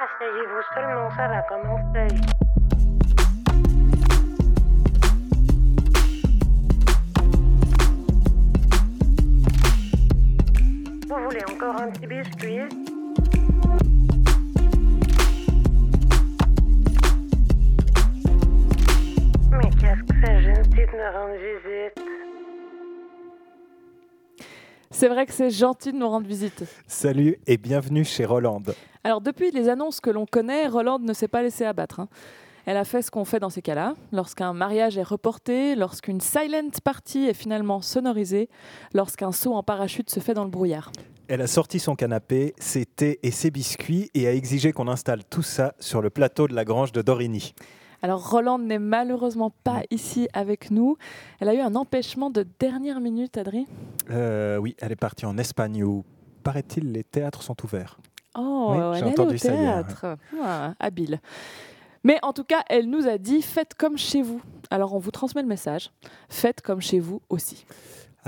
Asseyez-vous seulement, ça va commencer. Vous voulez encore un petit biscuit? C'est vrai que c'est gentil de nous rendre visite. Salut et bienvenue chez Roland. Alors depuis les annonces que l'on connaît, Roland ne s'est pas laissé abattre. hein. Elle a fait ce qu'on fait dans ces cas-là. Lorsqu'un mariage est reporté, lorsqu'une silent party est finalement sonorisée, lorsqu'un saut en parachute se fait dans le brouillard. Elle a sorti son canapé, ses thés et ses biscuits et a exigé qu'on installe tout ça sur le plateau de la grange de Dorigny. Alors Roland n'est malheureusement pas ici avec nous. Elle a eu un empêchement de dernière minute, Adri. Euh, oui, elle est partie en Espagne où, paraît-il, les théâtres sont ouverts. Oh, Oui, elle j'ai est au ça hier, théâtre. Ah, habile. Mais en tout cas, elle nous a dit faites comme chez vous. Alors on vous transmet le message. Faites comme chez vous aussi.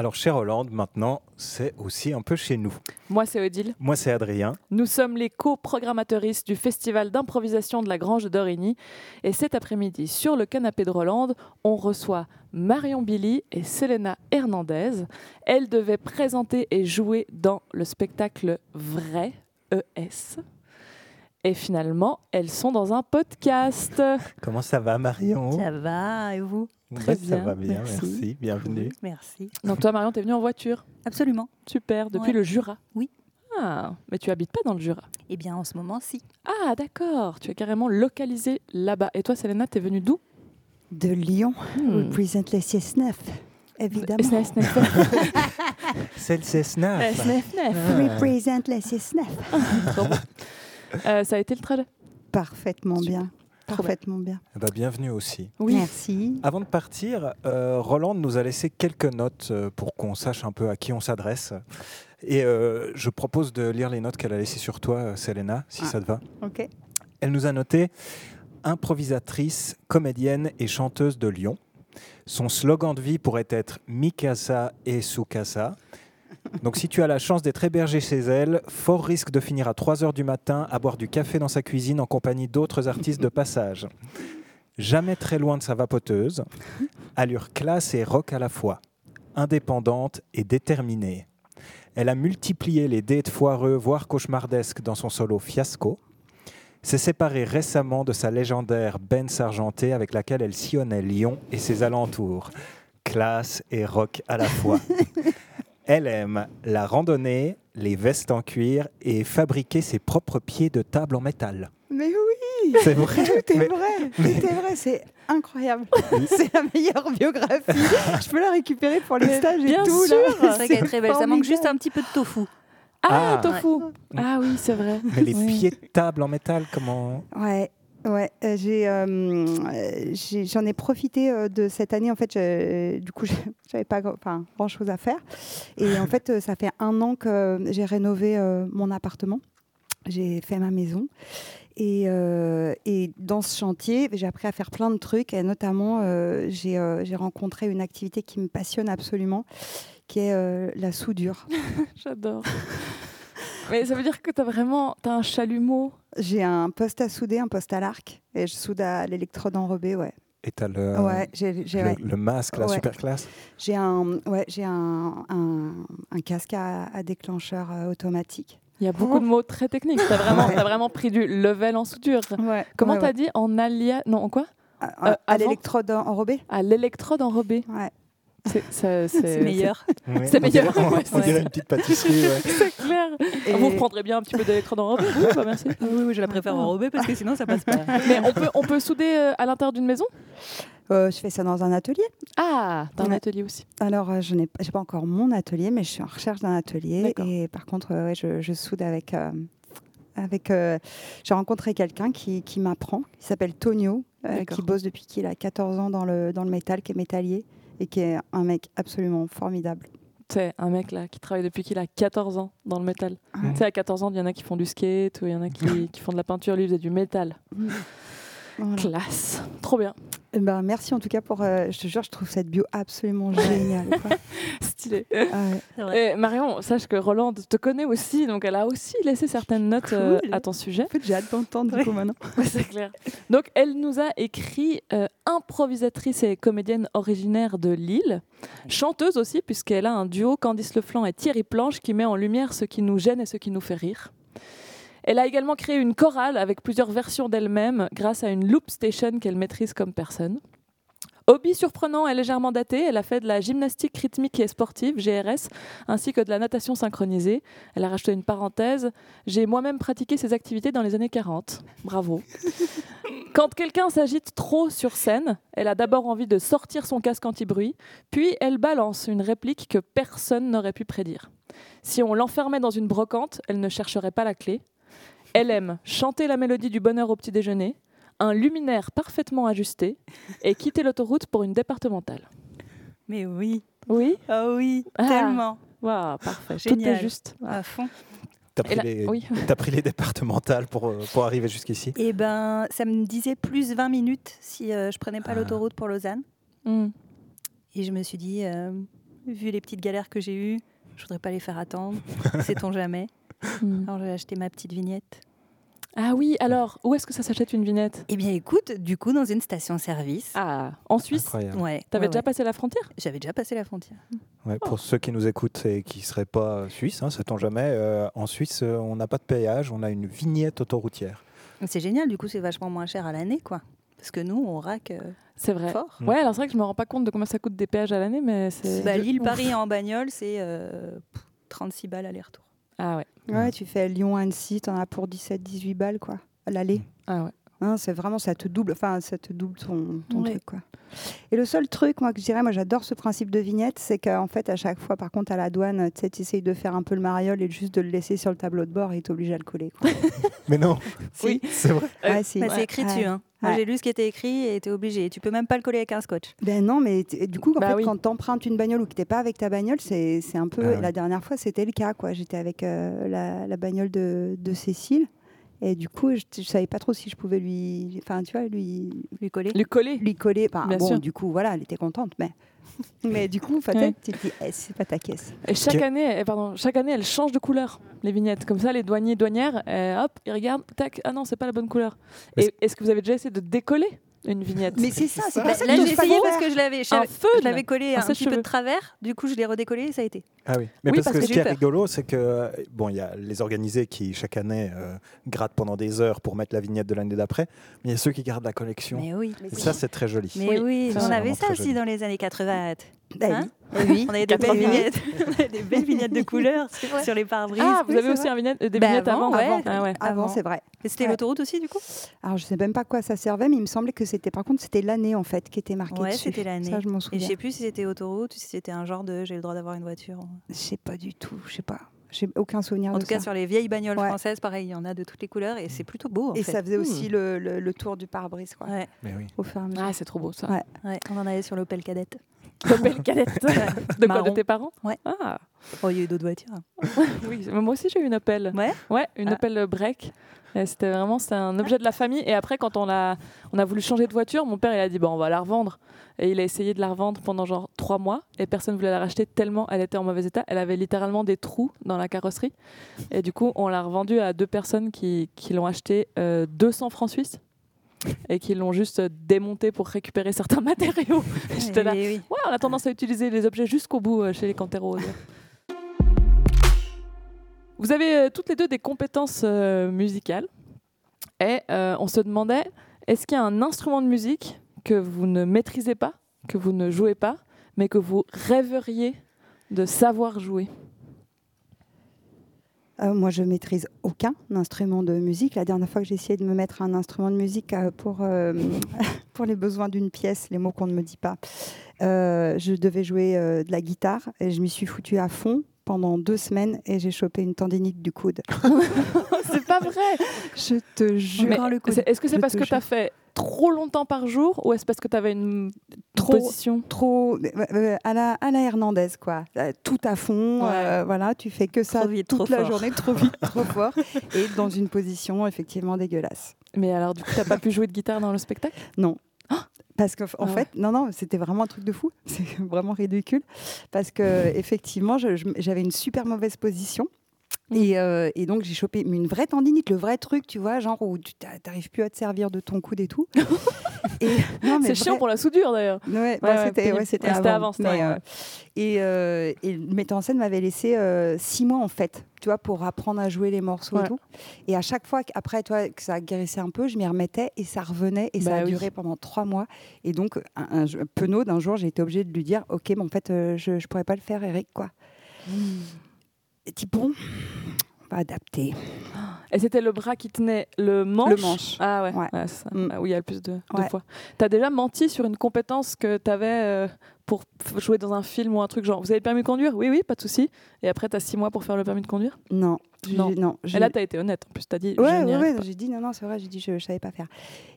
Alors chez Roland, maintenant, c'est aussi un peu chez nous. Moi, c'est Odile. Moi, c'est Adrien. Nous sommes les co-programmateuristes du festival d'improvisation de la Grange d'Origny. Et cet après-midi, sur le canapé de Roland, on reçoit Marion Billy et Selena Hernandez. Elles devaient présenter et jouer dans le spectacle Vrai, ES. Et finalement, elles sont dans un podcast. Comment ça va, Marion? Ça va, et vous? Très Ça bien, va bien, merci. merci. Bienvenue. Merci. Donc toi, Marion, t'es venue en voiture. Absolument. Super, depuis Ouais. le Jura. Oui. Ah, mais tu habites pas dans le Jura. Eh bien, en ce moment, si. Ah, d'accord. Tu es carrément localisée là-bas. Et toi, Selena, t'es venue d'où De Lyon, Hmm. représente les 6-9, évidemment. C'est le Cessna. SNEF, SNEF. Représente les 6-9. Trop bon. Euh, ça a été le trajet Parfaitement Super. bien. Parfaitement bien. Bah, bienvenue aussi. Oui. Merci. Avant de partir, euh, Roland nous a laissé quelques notes euh, pour qu'on sache un peu à qui on s'adresse. Et euh, je propose de lire les notes qu'elle a laissées sur toi, euh, Selena, si Ah. ça te va. Ok. Elle nous a noté improvisatrice, comédienne et chanteuse de Lyon. Son slogan de vie pourrait être Mikasa et Sukasa. Donc si tu as la chance d'être hébergé chez elle, fort risque de finir à 3 heures du matin à boire du café dans sa cuisine en compagnie d'autres artistes de passage. Jamais très loin de sa vapoteuse. Allure classe et rock à la fois. Indépendante et déterminée. Elle a multiplié les dates foireux, voire cauchemardesques dans son solo Fiasco s'est séparée récemment de sa légendaire Benz argentée avec laquelle elle sillonnait Lyon et ses alentours. Classe et rock à la fois. Elle aime la randonnée, les vestes en cuir et fabriquer ses propres pieds de table en métal. Mais oui, C'est vrai tout est mais- vrai. mais- Tout est vrai, c'est incroyable. c'est la meilleure biographie. Je peux la récupérer pour les stages et bien tout. sûr. là. C'est vrai qu'elle est très belle. Ça manque juste un petit peu de tofu. Ah, Ah. tofu. Ah oui, c'est vrai. Mais les Oui. pieds de table en métal, comment Ouais. Ouais, euh, euh, euh, j'ai- j'en ai profité de cette année. En fait, je- du coup, j'avais pas enfin, grand chose à faire. Et en fait, ça fait un an que j'ai rénové mon appartement. J'ai fait ma maison. Et, et dans ce chantier, j'ai appris à faire plein de trucs. Et notamment, j'ai j'ai rencontré une activité qui me passionne absolument, qui est la soudure. J'adore. Mais ça veut dire que tu as vraiment t'as un chalumeau. J'ai un poste à souder, un poste à l'arc. Et je soude à l'électrode enrobée, ouais. Et t'as le, ouais, le, ouais. le masque, la Ouais. super classe? J'ai un, ouais, j'ai un, un, un casque à, à déclencheur euh, automatique. Il y a beaucoup de mots très techniques. Tu as vraiment, t'as vraiment pris du level en soudure. Ouais. Comment ouais, t'as ouais. dit En alia... Non, en quoi? À, euh, à l'électrode enrobée À l'électrode enrobée. Ouais. C'est c'est- c'est- meilleur. On meilleur. dirait- Ouais, On c'est- dirait une petite pâtisserie. Et- Vous reprendrez bien un petit peu d'électrode bah, merci. Oui, oui, je la préfère enrobée parce que sinon ça passe pas. Mais on peut, on peut souder euh, à l'intérieur d'une maison? Euh, je fais ça dans un atelier. Ah, t'as un atelier aussi. Alors, euh, je n'ai pas encore mon atelier, mais je suis en recherche d'un atelier. D'accord. Et par contre, euh, ouais, je, je soude avec. euh, avec euh, J'ai rencontré quelqu'un qui, qui m'apprend, qui s'appelle Tonio, euh, D'accord. qui bosse depuis qu'il a 14 ans dans le, dans le métal, qui est métallier, et qui est un mec absolument formidable. C'est un mec là qui travaille depuis qu'il a 14 ans dans le métal. Ouais. Tu sais, à 14 ans, il y en a qui font du skate ou il y en a qui, qui font de la peinture. Lui, il faisait du métal. Voilà. Classe. Trop bien. Eh ben, merci en tout cas pour. euh, je te jure, je trouve cette bio absolument géniale. quoi. Stylé. Ah ouais. Et Marion, sache que Roland te connaît aussi, donc elle a aussi laissé certaines notes euh, à ton sujet. En fait, j'ai hâte d'entendre du coup maintenant. C'est clair. Donc, elle nous a écrit euh, improvisatrice et comédienne originaire de Lille, chanteuse aussi, puisqu'elle a un duo Candice Leflanc et Thierry Planche qui met en lumière ce qui nous gêne et ce qui nous fait rire. Elle a également créé une chorale avec plusieurs versions d'elle-même grâce à une loop station qu'elle maîtrise comme personne. Hobby surprenant et légèrement daté, elle a fait de la gymnastique rythmique et sportive, GRS, ainsi que de la natation synchronisée. Elle a rajouté une parenthèse. J'ai moi-même pratiqué ces activités dans les années 40. Bravo. Quand quelqu'un s'agite trop sur scène, elle a d'abord envie de sortir son casque anti-bruit, puis elle balance une réplique que personne n'aurait pu prédire. Si on l'enfermait dans une brocante, elle ne chercherait pas la clé. Elle aime chanter la mélodie du bonheur au petit déjeuner, un luminaire parfaitement ajusté et quitter l'autoroute pour une départementale. Mais oui. Oui Ah oui, Ah. tellement. Waouh, parfait. Tout Génial. est juste. À fond. T'as pris, là- les... oui. t'as pris les départementales pour, euh, pour arriver jusqu'ici? Et ben, ça me disait plus 20 minutes si euh, je prenais pas Ah. l'autoroute pour Lausanne. Mm. Et je me suis dit, euh, vu les petites galères que j'ai eues, je voudrais pas les faire attendre. Sait-on jamais. Mm. Alors j'ai acheté ma petite vignette. Ah oui, alors, où est-ce que ça s'achète une vignette? Eh bien, écoute, du coup, dans une station-service. Ah, en Suisse? Incroyable. Ouais. T'avais ouais, déjà ouais. passé la frontière? J'avais déjà passé la frontière. Ouais, pour ceux qui nous écoutent et qui ne seraient pas suisses, hein, sait-on jamais, euh, en Suisse, euh, on n'a pas de péage, on a une vignette autoroutière. C'est génial, du coup, c'est vachement moins cher à l'année, quoi. Parce que nous, on raque euh, C'est vrai. fort. Mm. Ouais, alors c'est vrai que je me rends pas compte de combien ça coûte des péages à l'année, mais c'est. Bah, Lille-Paris en bagnole, c'est euh, pff, 36 balles aller-retour. Ah ouais. Ouais, tu fais Lyon-Annecy, t'en as pour 17-18 balles, quoi, à l'aller. Ah ouais. Hein, c'est vraiment, ça te double, enfin, ça te double ton, ton truc, quoi. Et le seul truc, moi, que je dirais, moi, j'adore ce principe de vignette, c'est qu'en fait, à chaque fois, par contre, à la douane, tu essayes de faire un peu le mariole et juste de le laisser sur le tableau de bord et t'es obligé à le coller, quoi. Mais non, Oui. c'est vrai. Euh, Ouais, si. Bah, c'est écrit Ouais. dessus. Hein. Ouais. j'ai lu ce qui était écrit et t'es obligé. Tu peux même pas le coller avec un scotch. Ben non, mais du coup, en Bah fait, oui. quand t'empruntes une bagnole ou que t'es pas avec ta bagnole, c'est c'est un peu. Ah ouais. La dernière fois, c'était le cas, quoi. J'étais avec euh, la, la bagnole de, de Cécile. Et du coup, je, je savais pas trop si je pouvais lui, enfin, tu vois, lui, Lui coller. Lui coller. lui coller. Enfin, Bien bon, sûr. du coup, voilà, elle était contente, mais, mais du coup, peut-être, Ouais. tu te dis, eh, c'est pas ta caisse. Et chaque Que- année, eh, pardon, chaque année, elles changent de couleur, les vignettes. Comme ça, les douaniers, douanières, eh, hop, ils regardent, tac, ah non, c'est pas la bonne couleur. Est-ce que vous avez déjà essayé de décoller? Une vignette Mais c'est ça, c'est ça. pour ça que Là, j'ai pas essayé parce que je l'avais, je Un l'avais- feu je l'avais collé Un un petit peu de travers. Du coup, je l'ai redécollé et ça a été. Ah oui. Mais Oui, parce, parce que, que ce qui est rigolo, c'est que bon, il y a les organisés qui chaque année euh, grattent pendant des heures pour mettre la vignette de l'année d'après, mais il y a ceux qui gardent la collection. Mais oui. Et ça, c'est très joli. Mais Oui, ça, on avait ça aussi dans les années 80. Ben Hein oui. On avait des belles 80. vignettes, On avait des belles vignettes de couleurs sur les pare-brises. Ah, vous oui, avez aussi un vignette- des Bah, vignettes avant, avant, ouais. Ah ouais. Avant, Avant. c'est vrai. Et C'était Ouais. l'autoroute aussi, du coup? Alors, je sais même pas à quoi ça servait, mais il me semblait que c'était, par contre, c'était l'année, en fait, qui était marquée Ouais, dessus. c'était l'année. Ça, je m'en Et je souviens. sais plus si c'était autoroute ou si c'était un genre de j'ai le droit d'avoir une voiture. Je sais pas du tout, je sais pas. J'ai aucun souvenir En de tout cas, ça. sur les vieilles bagnoles Ouais. françaises, pareil, il y en a de toutes les couleurs et c'est plutôt beau. En Et fait. ça faisait aussi Hmm. le, le- le tour du pare-brise, quoi, Ouais, Mais oui. au fur et à mesure. Ah, c'est trop beau ça. Ouais. ouais, on en avait sur l'Opel Cadette. Belle cadette. de quoi De tes parents Ouais. Ah, Oh, il y a eu d'autres voitures. oui. Moi aussi, j'ai eu une Opel. Ouais. Ouais, une Ah. Opel Break. Et C'était vraiment c'était un objet de la famille. Et après, quand on a, on a voulu changer de voiture, mon père il a dit bon, on va la revendre. Et il a essayé de la revendre pendant genre trois mois. Et personne voulait la racheter tellement elle était en mauvais état. Elle avait littéralement des trous dans la carrosserie. Et du coup, on l'a revendue à deux personnes qui, qui l'ont acheté euh, 200 francs suisses et qui l'ont juste démonté pour récupérer certains matériaux. J'étais là. Oui. Ouais, on a tendance à utiliser les objets jusqu'au bout euh, chez les Canteros. Vous avez euh, toutes les deux des compétences euh, musicales. Et euh, on se demandait, est-ce qu'il y a un instrument de musique que vous ne maîtrisez pas, que vous ne jouez pas, mais que vous rêveriez de savoir jouer? Euh, moi, je maîtrise aucun instrument de musique. La dernière fois que j'ai essayé de me mettre un instrument de musique euh, pour, euh, pour les besoins d'une pièce, les mots qu'on ne me dit pas, euh, je devais jouer euh, de la guitare et je m'y suis foutue à fond pendant deux semaines et j'ai chopé une tendinite du coude. C'est pas vrai Je te jure. Mais Encore le coude. c'est- Est-ce que c'est parce que tu as fait trop longtemps par jour ou est-ce parce que tu avais une Trop. position? Trop euh, à la, à la Hernandez, quoi. Euh, Tout à fond, Ouais. euh, voilà, tu fais que ça vite, toute la fort. journée, trop vite, trop fort, et dans une position effectivement dégueulasse. Mais alors, du coup, tu pas pu jouer de guitare dans le spectacle? Parce que, en Ah ouais. fait, non, non, c'était vraiment un truc de fou. C'est vraiment ridicule. Parce que, effectivement, j'avais une super mauvaise position. Mm. Et, euh, et donc, j'ai chopé une vraie tendinite, le vrai truc, tu vois, genre où tu t'a- t'arrives plus à te servir de ton coude et tout. C'est chiant pour la soudure d'ailleurs. Ouais, bah, Ouais, ouais, c'était ouais, avant. avant, Mais, euh, et, euh, et le metteur en scène m'avait laissé six mois en fait, tu vois, pour apprendre à jouer les morceaux et tout. Et à chaque fois qu'après, toi, que ça guérissait un peu, je m'y remettais et ça revenait et ça Bah a oui. duré pendant trois mois. Et donc, un, un, penaud d'un jour, j'ai été obligée de lui dire, ok, mais en fait, je, je pourrais pas le faire, Eric, quoi. Et dit bon, on va adapter. Et c'était le bras qui tenait le manche? Le manche. Ah ouais, Ouais. ouais, ça. Mm. Ah, où il y a le plus de, de Ouais. fois. Tu as déjà menti sur une compétence que tu avais pour jouer dans un film ou un truc genre vous avez le permis de conduire? Oui, oui, pas de souci. Et après, tu as six mois pour faire le permis de conduire? Non, Non. non. Et là, tu as été honnête en plus. Tu as dit Ouais, ouais, j'ai dit non, non, c'est vrai, j'ai dit je, je savais pas faire.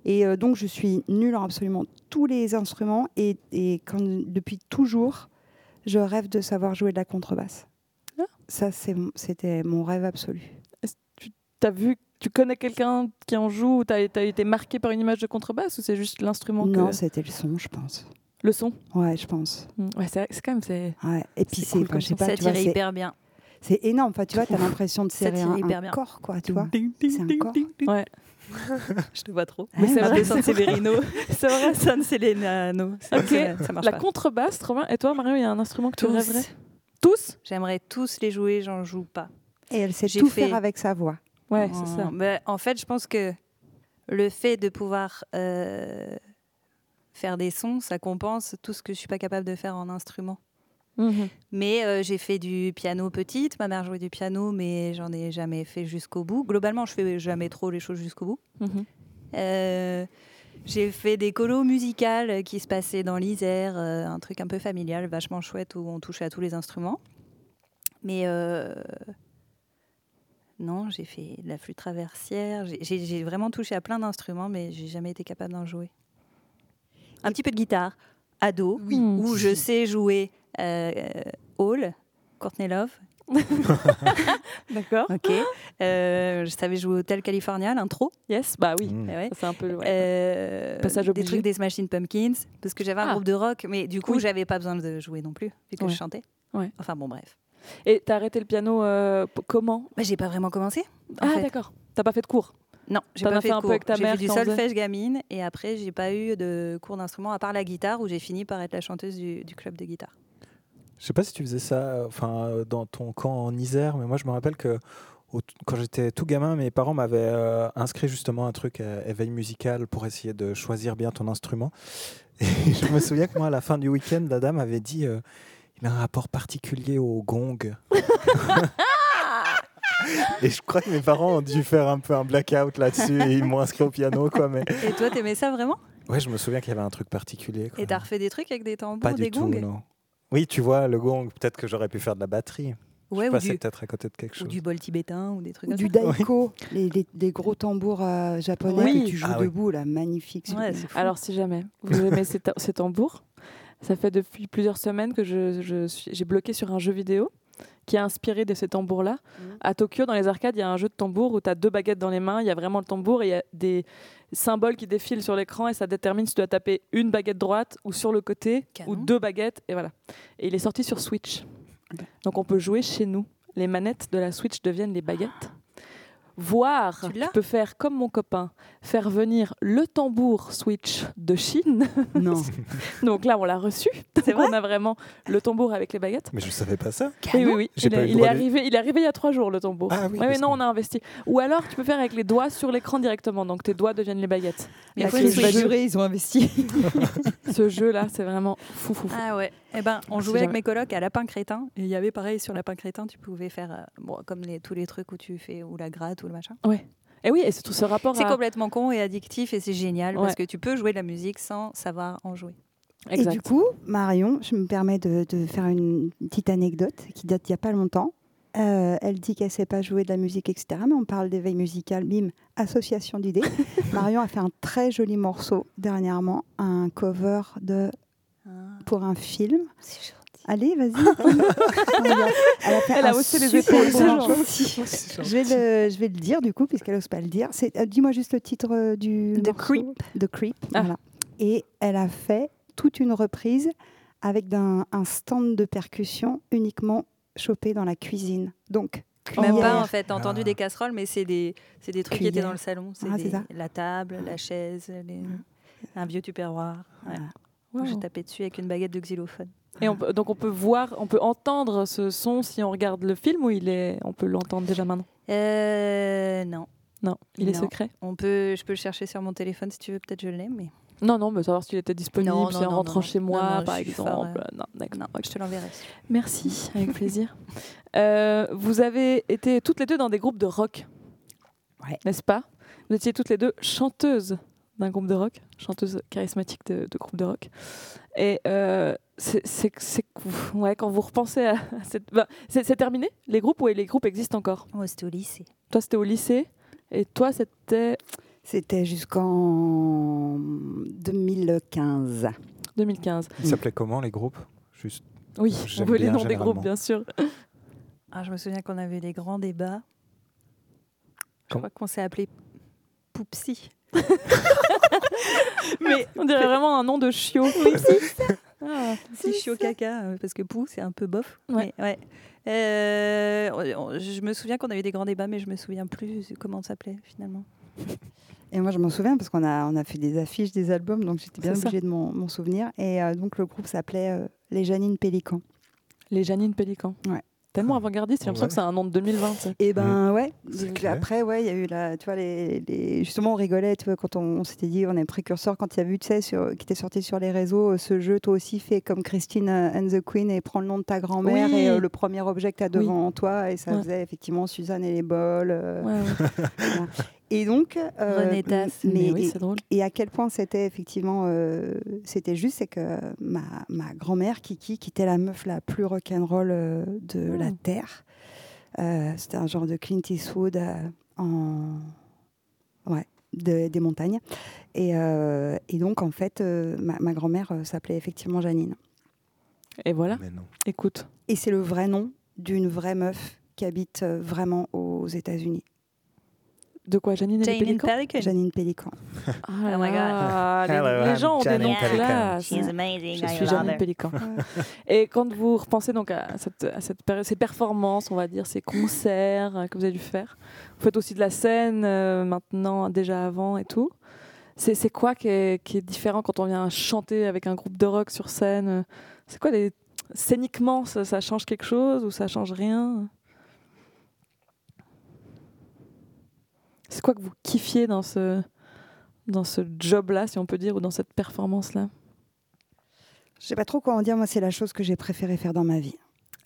Et euh, donc je suis nulle en absolument tous les instruments et, et quand, depuis toujours, je rêve de savoir jouer de la contrebasse. Ah. Ça, c'était mon rêve absolu. T'as vu, tu connais quelqu'un qui en joue ou t'as as été marqué par une image de contrebasse ou c'est juste l'instrument Non, que... c'était le son, je pense. Le son Ouais, je pense. Mm. Ouais, c'est c'est quand même. c'est Ouais. Et puis C'est cool enfin, son. pas, Ça tu vois, hyper bien. c'est énorme. Enfin, tu vois, t'as l'impression de Ça serrer un, hyper un bien. corps, quoi, tu vois. C'est un corps. Ouais. Je te vois trop. Mais c'est vrai, San Severino. C'est vrai. San Selenano. Ça, Ok. ça, ça marche La contrebasse, trop bien. Et toi, Mario, il y a un instrument que tu rêverais? Tous J'aimerais tous les jouer, j'en joue pas. Et elle sait tout fait- faire avec sa voix. Ouais, Oh, c'est ça. ben, en fait, je pense que le fait de pouvoir euh, faire des sons, ça compense tout ce que je suis pas capable de faire en instrument. Mhm. Mais euh, j'ai fait du piano petite. Ma mère jouait du piano, mais j'en ai jamais fait jusqu'au bout. Globalement, je fais jamais trop les choses jusqu'au bout. Mhm. Euh, j'ai fait des colos musicales qui se passaient dans l'Isère, euh, un truc un peu familial, vachement chouette où on touchait à tous les instruments. Mais euh, non, j'ai fait de la flûte traversière. J'ai- vraiment touché à plein d'instruments, mais j'ai jamais été capable d'en jouer. Un petit peu de guitare, ado, Oui. où je sais jouer euh, Hall, Courtney Love, D'accord. ok. Euh, je savais jouer Hotel California, l'intro. Yes, bah oui. Mm. Eh ouais. C'est un peu. ouais. Euh, Passage des obligé. trucs des Smashing Pumpkins parce que j'avais un Ah. groupe de rock mais du coup Oui. j'avais pas besoin de jouer non plus vu que Ouais. je chantais Ouais. enfin bon bref Et t'as arrêté le piano euh, comment? Bah, j'ai pas vraiment commencé en Ah, d'accord. T'as pas fait de cours? Non j'ai pas as fait, fait de un peu cours. avec ta j'ai fait du solfège gamine et après j'ai pas eu de cours d'instrument à part la guitare où j'ai fini par être la chanteuse du, du club de guitare Je sais pas si tu faisais ça euh, enfin, euh, dans ton camp en Isère, mais moi je me rappelle que quand j'étais tout gamin, mes parents m'avaient euh, inscrit justement un truc à éveil musical pour essayer de choisir bien ton instrument. Et je me souviens que moi, à la fin du week-end, la dame avait dit euh, il a un rapport particulier au gong. et je crois que mes parents ont dû faire un peu un blackout là-dessus et ils m'ont inscrit au piano. Quoi, mais... et toi t'aimais ça vraiment? Ouais, je me souviens qu'il y avait un truc particulier. Quoi. et t'as refait des trucs avec des tambours Pas des du tout, gongs? non. Oui, tu vois, le gong, peut-être que j'aurais pu faire de la batterie. ouais je ou passais peut-être à côté de quelque ou chose. du bol tibétain ou des trucs Ou comme du ça daiko, les, les- les gros tambours euh, japonais Oui. que tu joues Ah oui. debout, là, magnifique. Ouais. Alors, si jamais vous aimez ces, ta- ces tambours, ça fait depuis plusieurs semaines que je, je suis- j'ai bloqué sur un jeu vidéo qui est inspiré de ces tambours-là. Mhm. À Tokyo, dans les arcades, il y a un jeu de tambour où tu as deux baguettes dans les mains, il y a vraiment le tambour et il y a des symboles qui défilent sur l'écran et ça détermine si tu dois taper une baguette droite ou sur le côté Canon. ou deux baguettes et voilà. Et il est sorti sur Switch. Donc on peut jouer chez nous. Les manettes de la Switch deviennent les baguettes. Voire, Tu peux faire comme mon copain, faire venir le tambour Switch de Chine. Non. Donc là, on l'a reçu. C'est Donc on a vraiment le tambour avec les baguettes. Mais je savais pas ça. Oui, oui, oui. Il, est, le il est droit de- arrivé, il est arrivé il y a trois jours, le tambour. Ah oui, Ouais, mais non, que- on a investi. Ou alors, tu peux faire avec les doigts sur l'écran directement. Donc tes doigts deviennent les baguettes. Mais durer, ils ont investi. Ce jeu-là, c'est vraiment fou, fou, fou. Ah ouais. Eh ben, on jouait avec jamais. mes colocs à Lapin Crétin. Et il y avait pareil sur Lapin Crétin, tu pouvais faire euh, bon, comme les, tous les trucs où tu fais ou la gratte ou le machin. Et oui, et c'est tout ce rapport C'est à... complètement con et addictif et c'est génial Ouais. parce que tu peux jouer de la musique sans savoir en jouer. Exact. Et du coup, Marion, je me permets de, de faire une petite anecdote qui date d'il n'y a pas longtemps. Euh, elle dit qu'elle ne sait pas jouer de la musique, etc. Mais on parle d'éveil musical, bim, association d'idées. Marion a fait un très joli morceau dernièrement, un cover de pour un film. C'est gentil. Allez, vas-y. Elle Elle a haussé les épaules, c'est morceau. gentil. Je vais, le, je vais le dire du coup, puisqu'elle n'ose pas le dire. Euh, Dis-moi juste le titre euh, du The morceau. Creep. The Creep. Ah. Voilà. et elle a fait toute une reprise avec un stand de percussion uniquement chopé dans la cuisine. Donc, Même pas cuillère. en fait, t'as entendu Ah. des casseroles, mais c'est des, c'est des trucs qui étaient Cuillère. dans le salon. C'est Ah, la table, la chaise, les- un vieux tupperware. Ouais. Wow. J'ai tapé dessus avec une baguette de xylophone. Et on peut- donc on peut voir, on peut entendre ce son si on regarde le film ou il est, on peut l'entendre déjà maintenant? Euh, non, Non, il est secret. on peut, je peux le chercher sur mon téléphone si tu veux, peut-être je l'ai, mais Non, non, mais savoir s'il était disponible, Non, si en rentrant chez moi, par exemple. fort, Non, d'accord. je te l'enverrai. Merci, avec plaisir. Euh, vous avez été toutes les deux dans des groupes de rock, Ouais. n'est-ce pas? Vous étiez toutes les deux chanteuses d'un groupe de rock, chanteuses charismatiques de, de groupe de rock. Et euh, c'est, ouais, quand vous repensez à cette... bah, c'est, terminé Les groupes ou les groupes existent encore? Moi, c'était au lycée. Toi, c'était au lycée et toi, c'était C'était jusqu'en 2015. 2015. Ils s'appelaient comment les groupes? Juste. Oui, on veut les noms des groupes, bien sûr. Ah, je me souviens qu'on avait des grands débats. Je Com- crois qu'on s'est appelé Poupsi. Mais on dirait vraiment un nom de chiot. Ah, Poupsi chiot caca, euh, parce que Pou, c'est un peu bof. Ouais. Mais, ouais. Euh, on- on- je me souviens qu'on avait des grands débats, mais je me souviens plus comment ça s'appelait finalement. Et moi, je m'en souviens parce qu'on a, on a fait des affiches, des albums, donc j'étais bien C'est ça. obligée de m'en m'en souvenir. Et euh, donc, le groupe s'appelait euh, Les Janines Pélican. Les Janine Pélican. Ouais. Tellement avant-gardiste, j'ai l'impression Ouais. que c'est un nom de 2020. ça. Et ben ouais, C'est donc clair. après ouais, il y a eu la, tu vois les, les- justement on rigolait, tu vois quand on, on s'était dit on est précurseur quand il y a vu tu sais sur, qui était sorti sur les réseaux euh, ce jeu toi aussi fait comme Christine euh, and the Queen et prends le nom de ta grand-mère Oui. et euh, le premier objet que tu as Oui. devant toi et ça Ouais. faisait effectivement Suzanne et les bols. euh, Ouais, ouais. voilà. Et donc euh, René Tasse. mais Mais oui, et- c'est drôle. et à quel point c'était effectivement euh, c'était juste c'est que ma, ma grand-mère Kiki qui était la meuf la plus rock'n'roll euh, de la Mm. terre euh, c'était un genre de Clint Eastwood euh, en ouais de- des montagnes et, euh, et donc en fait euh, ma, ma grand-mère euh, s'appelait effectivement Janine Et voilà, Mais non. écoute. et c'est le vrai nom d'une vraie meuf qui habite vraiment aux États-Unis De quoi, Janine Pélicans Pelican. Janine Pélican Ah Oh my God. là, les, Hello, les I'm gens ont des noms Pelican. amazing. Je suis Janine Pélican. Et quand vous repensez donc à, cette, à cette ces performances, on va dire, ces concerts que vous avez dû faire, vous faites aussi de la scène euh, maintenant, déjà avant et tout. C'est c'est quoi qui est, qui est différent quand on vient chanter avec un groupe de rock sur scène? C'est quoi les... Scéniquement, ça, ça change quelque chose ou ça change rien? C'est quoi que vous kiffiez dans ce, dans ce job-là, si on peut dire, ou dans cette performance-là? Je sais pas trop quoi en dire moi c'est la chose que j'ai préféré faire dans ma vie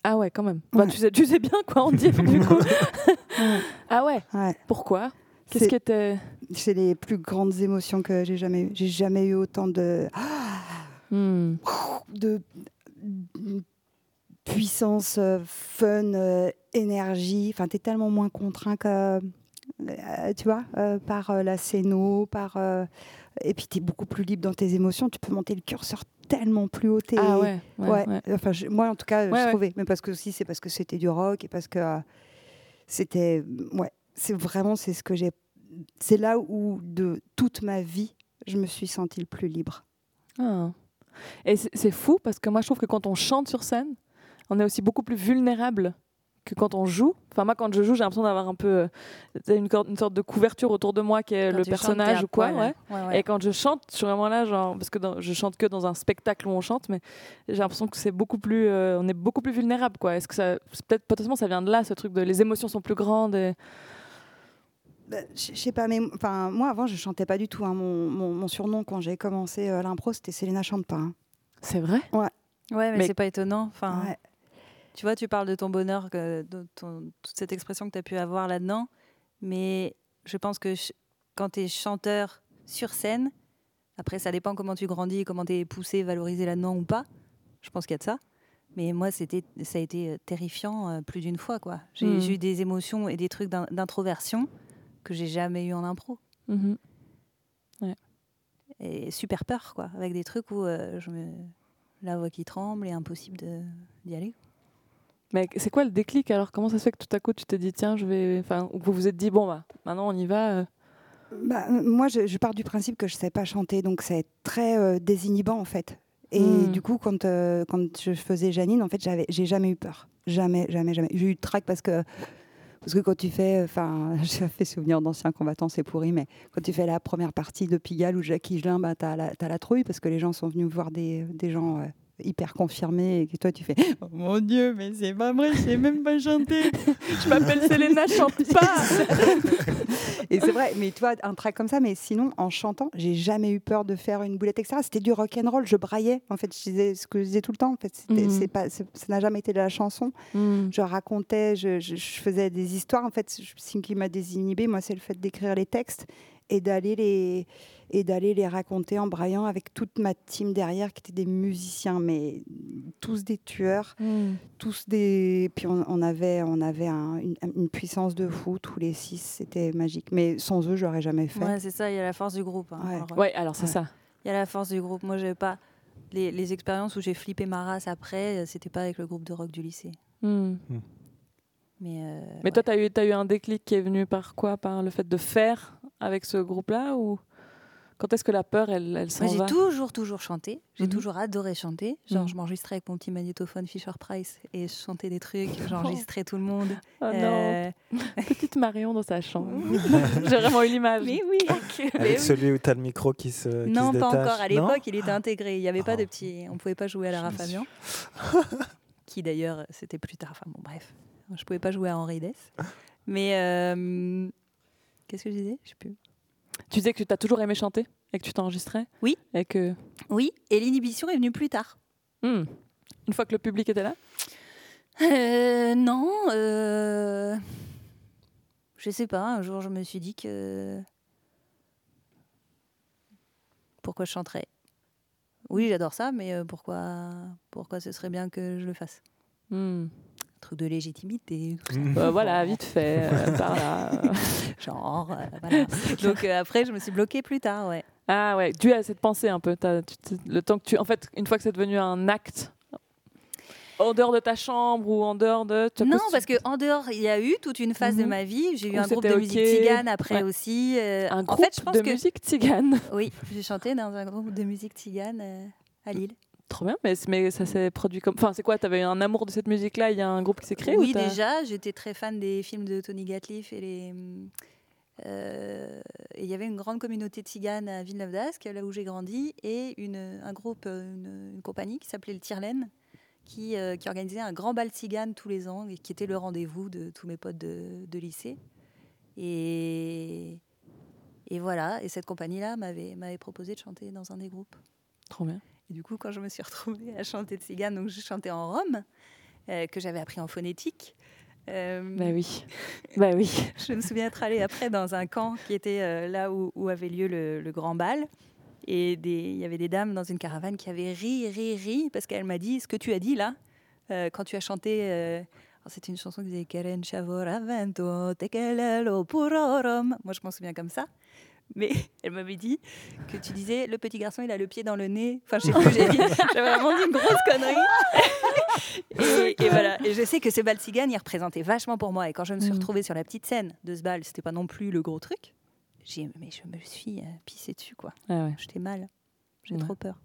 Ah ouais, quand même. Bah, Ouais. tu, sais, tu sais bien quoi en dire, du coup. ah ouais ouais Pourquoi? Qu'est-ce qui était... C'est les plus grandes émotions que j'ai jamais eues. J'ai jamais eu autant de, Hmm. de puissance, euh, fun, euh, énergie. Enfin, t'es tellement moins contraint que, tu vois, euh, par euh, la scéno, par. euh, et puis t'es beaucoup plus libre dans tes émotions. Tu peux monter le curseur tellement plus haut. Ah ouais, ouais, Ouais. ouais. Enfin, je- moi, en tout cas, je trouvais. Mais parce que aussi, c'est parce que c'était du rock et parce que euh, c'était. Ouais, c'est vraiment c'est ce que j'ai. C'est là où de toute ma vie, je me suis sentie le plus libre. Ah. Et c'est fou parce que moi je trouve que quand on chante sur scène, on est aussi beaucoup plus vulnérable que quand on joue. Enfin moi quand je joue, j'ai l'impression d'avoir un peu euh, une, sorte de couverture autour de moi qui est Quand le chantes, personnage ou quoi. poil, ouais. Ouais, ouais. Et quand je chante, je suis vraiment là, genre, parce que dans- je chante que dans un spectacle où on chante, mais j'ai l'impression que c'est beaucoup plus, euh, on est beaucoup plus vulnérable, quoi. Est-ce que ça, peut-être potentiellement ça vient de là, ce truc de les émotions sont plus grandes et Bah, Je sais pas, mais enfin, moi avant, je chantais pas du tout. hein. Mon, mon- mon surnom quand j'ai commencé euh, l'impro, c'était Célina chante pas. hein. c'est vrai? Ouais, mais, Mais- c'est pas étonnant. Enfin, Ouais. Tu vois, tu parles de ton bonheur, que, de ton- toute cette expression que tu as pu avoir là-dedans. Mais je pense que quand tu es chanteur sur scène, après, ça dépend comment tu grandis, comment tu es poussé, valorisé là-dedans ou pas. Je pense qu'il y a de ça. Mais moi, c'était, ça a été euh, terrifiant euh, plus d'une fois. quoi. J'ai, Hmm. j'ai eu des émotions et des trucs d'in- d'introversion que j'ai jamais eu en impro. Mhm. Et super peur, quoi, avec des trucs où euh, je me... la voix qui tremble et impossible d'y aller. Mais c'est quoi le déclic alors? Comment ça se fait que tout à coup tu t'es dit tiens je vais, enfin, ou que vous vous êtes dit bon bah maintenant on y va. euh, Bah, moi, je, je pars du principe que je sais pas chanter, donc c'est très euh, désinhibant en fait. Et Hmm. du coup, quand, euh, quand je faisais Janine, en fait, j'avais, j'ai jamais eu peur. Jamais, jamais, jamais. J'ai eu trac parce que, parce que quand tu fais, enfin, j'ai fait souvenir d'anciens combattants, c'est pourri, mais quand tu fais la première partie de Pigalle ou Jacques Higelin, bah, t'as la, t'as la trouille parce que les gens sont venus voir des, des gens euh, hyper confirmés et que toi, tu fais Oh mon Dieu, mais c'est pas vrai, je sais même pas chanter. Je m'appelle Selena, chante pas Et c'est vrai, mais tu vois, un track comme ça, mais sinon, en chantant, j'ai jamais eu peur de faire une boulette, etc. C'était du rock and roll, je braillais. En fait, je disais ce que je disais tout le temps. En fait, Mhm. c'est pas, ça n'a jamais été de la chanson. Hmm. Je racontais, je, je- je faisais des histoires. En fait, je- ce qui m'a désinhibé, moi, c'est le fait d'écrire les textes et d'aller les et d'aller les raconter en braillant avec toute ma team derrière, qui étaient des musiciens, mais tous des tueurs Hmm. tous des. Puis on, on avait, on avait un- une, une puissance de fou, tous les six, c'était magique. Mais sans eux, je l'aurais jamais fait. Ouais, c'est ça, il y a la force du groupe. hein. Ouais. Alors, Ouais, alors c'est Ouais. ça. Il y a la force du groupe. Moi, j'avais pas. Les, les expériences où j'ai flippé ma race après, c'était pas avec le groupe de rock du lycée. Hmm. Mais, euh, Mais toi, tu as eu, t'as eu un déclic qui est venu par quoi? Par le fait de faire avec ce groupe-là ou Quand est-ce que la peur, elle, elle s'en j'ai toujours, toujours chanté. J'ai Mhm. toujours adoré chanter. Genre, Mhm. je m'enregistrais avec mon petit magnétophone Fisher Price et je chantais des trucs. J'enregistrais tout le monde. Oh non, Euh, petite Marion dans sa chambre. J'ai vraiment eu l'image. Mais oui. Avec Mais oui. celui où tu as le micro qui se, qui Non, se pas détache. encore. À l'époque, il était intégré. Il n'y avait pas de Oh. petit. On pouvait pas jouer à Lara Je me Fabian. qui d'ailleurs, c'était plus tard. Enfin bon, bref. Je pouvais pas jouer à Henri Dess. Mais euh, qu'est-ce que je disais? Je sais plus. Tu disais que tu as toujours aimé chanter et que tu t'enregistrais Oui. Et que. Oui, et l'inhibition est venue plus tard. Hmm. Une fois que le public était là? Euh, non, euh, je sais pas. Un jour, je me suis dit que pourquoi je chanterais? Oui, j'adore ça, mais euh, pourquoi, pourquoi ce serait bien que je le fasse? Hmm. Un truc de légitimité. Euh, Voilà, vite fait, euh, par là. genre. euh, voilà. Donc euh, après, je me suis bloquée plus tard, ouais. Ah ouais, dû à cette pensée un peu. t'as- tu te- le temps que tu, en fait, une fois que c'est devenu un acte, en dehors de ta chambre ou en dehors de. Non, parce que en dehors, il y a eu toute une phase de Mhm. ma vie. J'ai eu Où un groupe de musique tzigane après Ouais. aussi. euh, un en groupe fait, je pense de que musique tzigane. oui, j'ai chanté dans un groupe de musique tzigane euh, à Lille. Trop bien, mais, mais ça s'est produit comme. Enfin, c'est quoi T'avais un amour de cette musique-là Il y a un groupe qui s'est créé Oui, déjà, j'étais très fan des films de Tony Gatliff et les. euh, et il y avait une grande communauté tzigane à Villeneuve d'Ascq, là où j'ai grandi, et une, un groupe, une, une compagnie qui s'appelait le qui, euh, qui organisait un grand bal tzigane tous les ans et qui était le rendez-vous de tous mes potes de, de lycée. Et, et voilà, et cette compagnie-là m'avait proposé de chanter dans un des groupes. Trop bien. Et du coup, quand je me suis retrouvée à chanter tzigane, donc je chantais en rome, euh, que j'avais appris en phonétique. euh, Bah oui. bah oui. je me souviens être allée après dans un camp qui était euh, là où, où avait lieu le, le grand bal. Et il y avait des dames dans une caravane qui avaient ri, ri, ri, parce qu'elle m'a dit ce que tu as dit là, euh, quand tu as chanté. alors, c'était une chanson qui disait purorom. Moi, je m'en souviens comme ça. Mais elle m'avait dit que tu disais le petit garçon, il a le pied dans le nez. Enfin, je sais plus, j'ai dit. J'avais vraiment dit une grosse connerie. et, et voilà. Et je sais que ce bal cigane, il représentait vachement pour moi. Et quand je me suis Mhm. retrouvée sur la petite scène de ce bal, c'était pas non plus le gros truc. J'ai, mais je me suis euh, pissée dessus, quoi. Ah ouais. J'étais mal. J'ai Ouais. trop peur.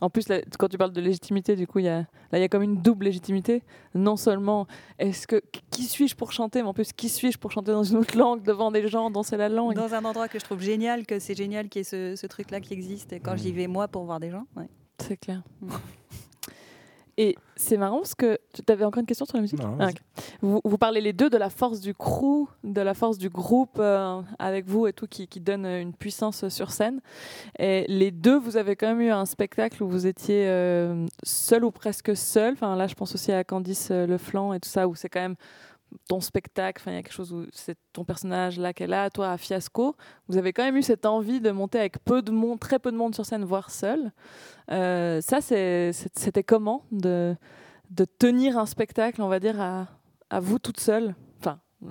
En plus, là, quand tu parles de légitimité, du coup, il y a, là, il y a comme une double légitimité. Non seulement, est-ce que qui suis-je pour chanter, mais en plus, qui suis-je pour chanter dans une autre langue devant des gens dont c'est la langue? Dans un endroit que je trouve génial, que c'est génial qu'il y ait ce, ce truc-là qui existe. Et quand j'y vais, moi, pour voir des gens. ouais. C'est clair. Mm. Et c'est marrant parce que tu avais encore une question sur la musique Non, Ah, vous, vous parlez les deux de la force du crew, de la force du groupe euh, avec vous et tout qui, qui donne euh, une puissance sur scène. Et les deux, vous avez quand même eu un spectacle où vous étiez euh, seul ou presque seul. Enfin, là, je pense aussi à Candice euh, Leflanc et tout ça, où c'est quand même ton spectacle. Il y a quelque chose où c'est ton personnage là qu'elle a, toi à Fiasco. Vous avez quand même eu cette envie de monter avec peu de monde, très peu de monde sur scène, voire seul. Euh, ça, c'était comment de, tenir un spectacle, on va dire, à, à vous toute seule?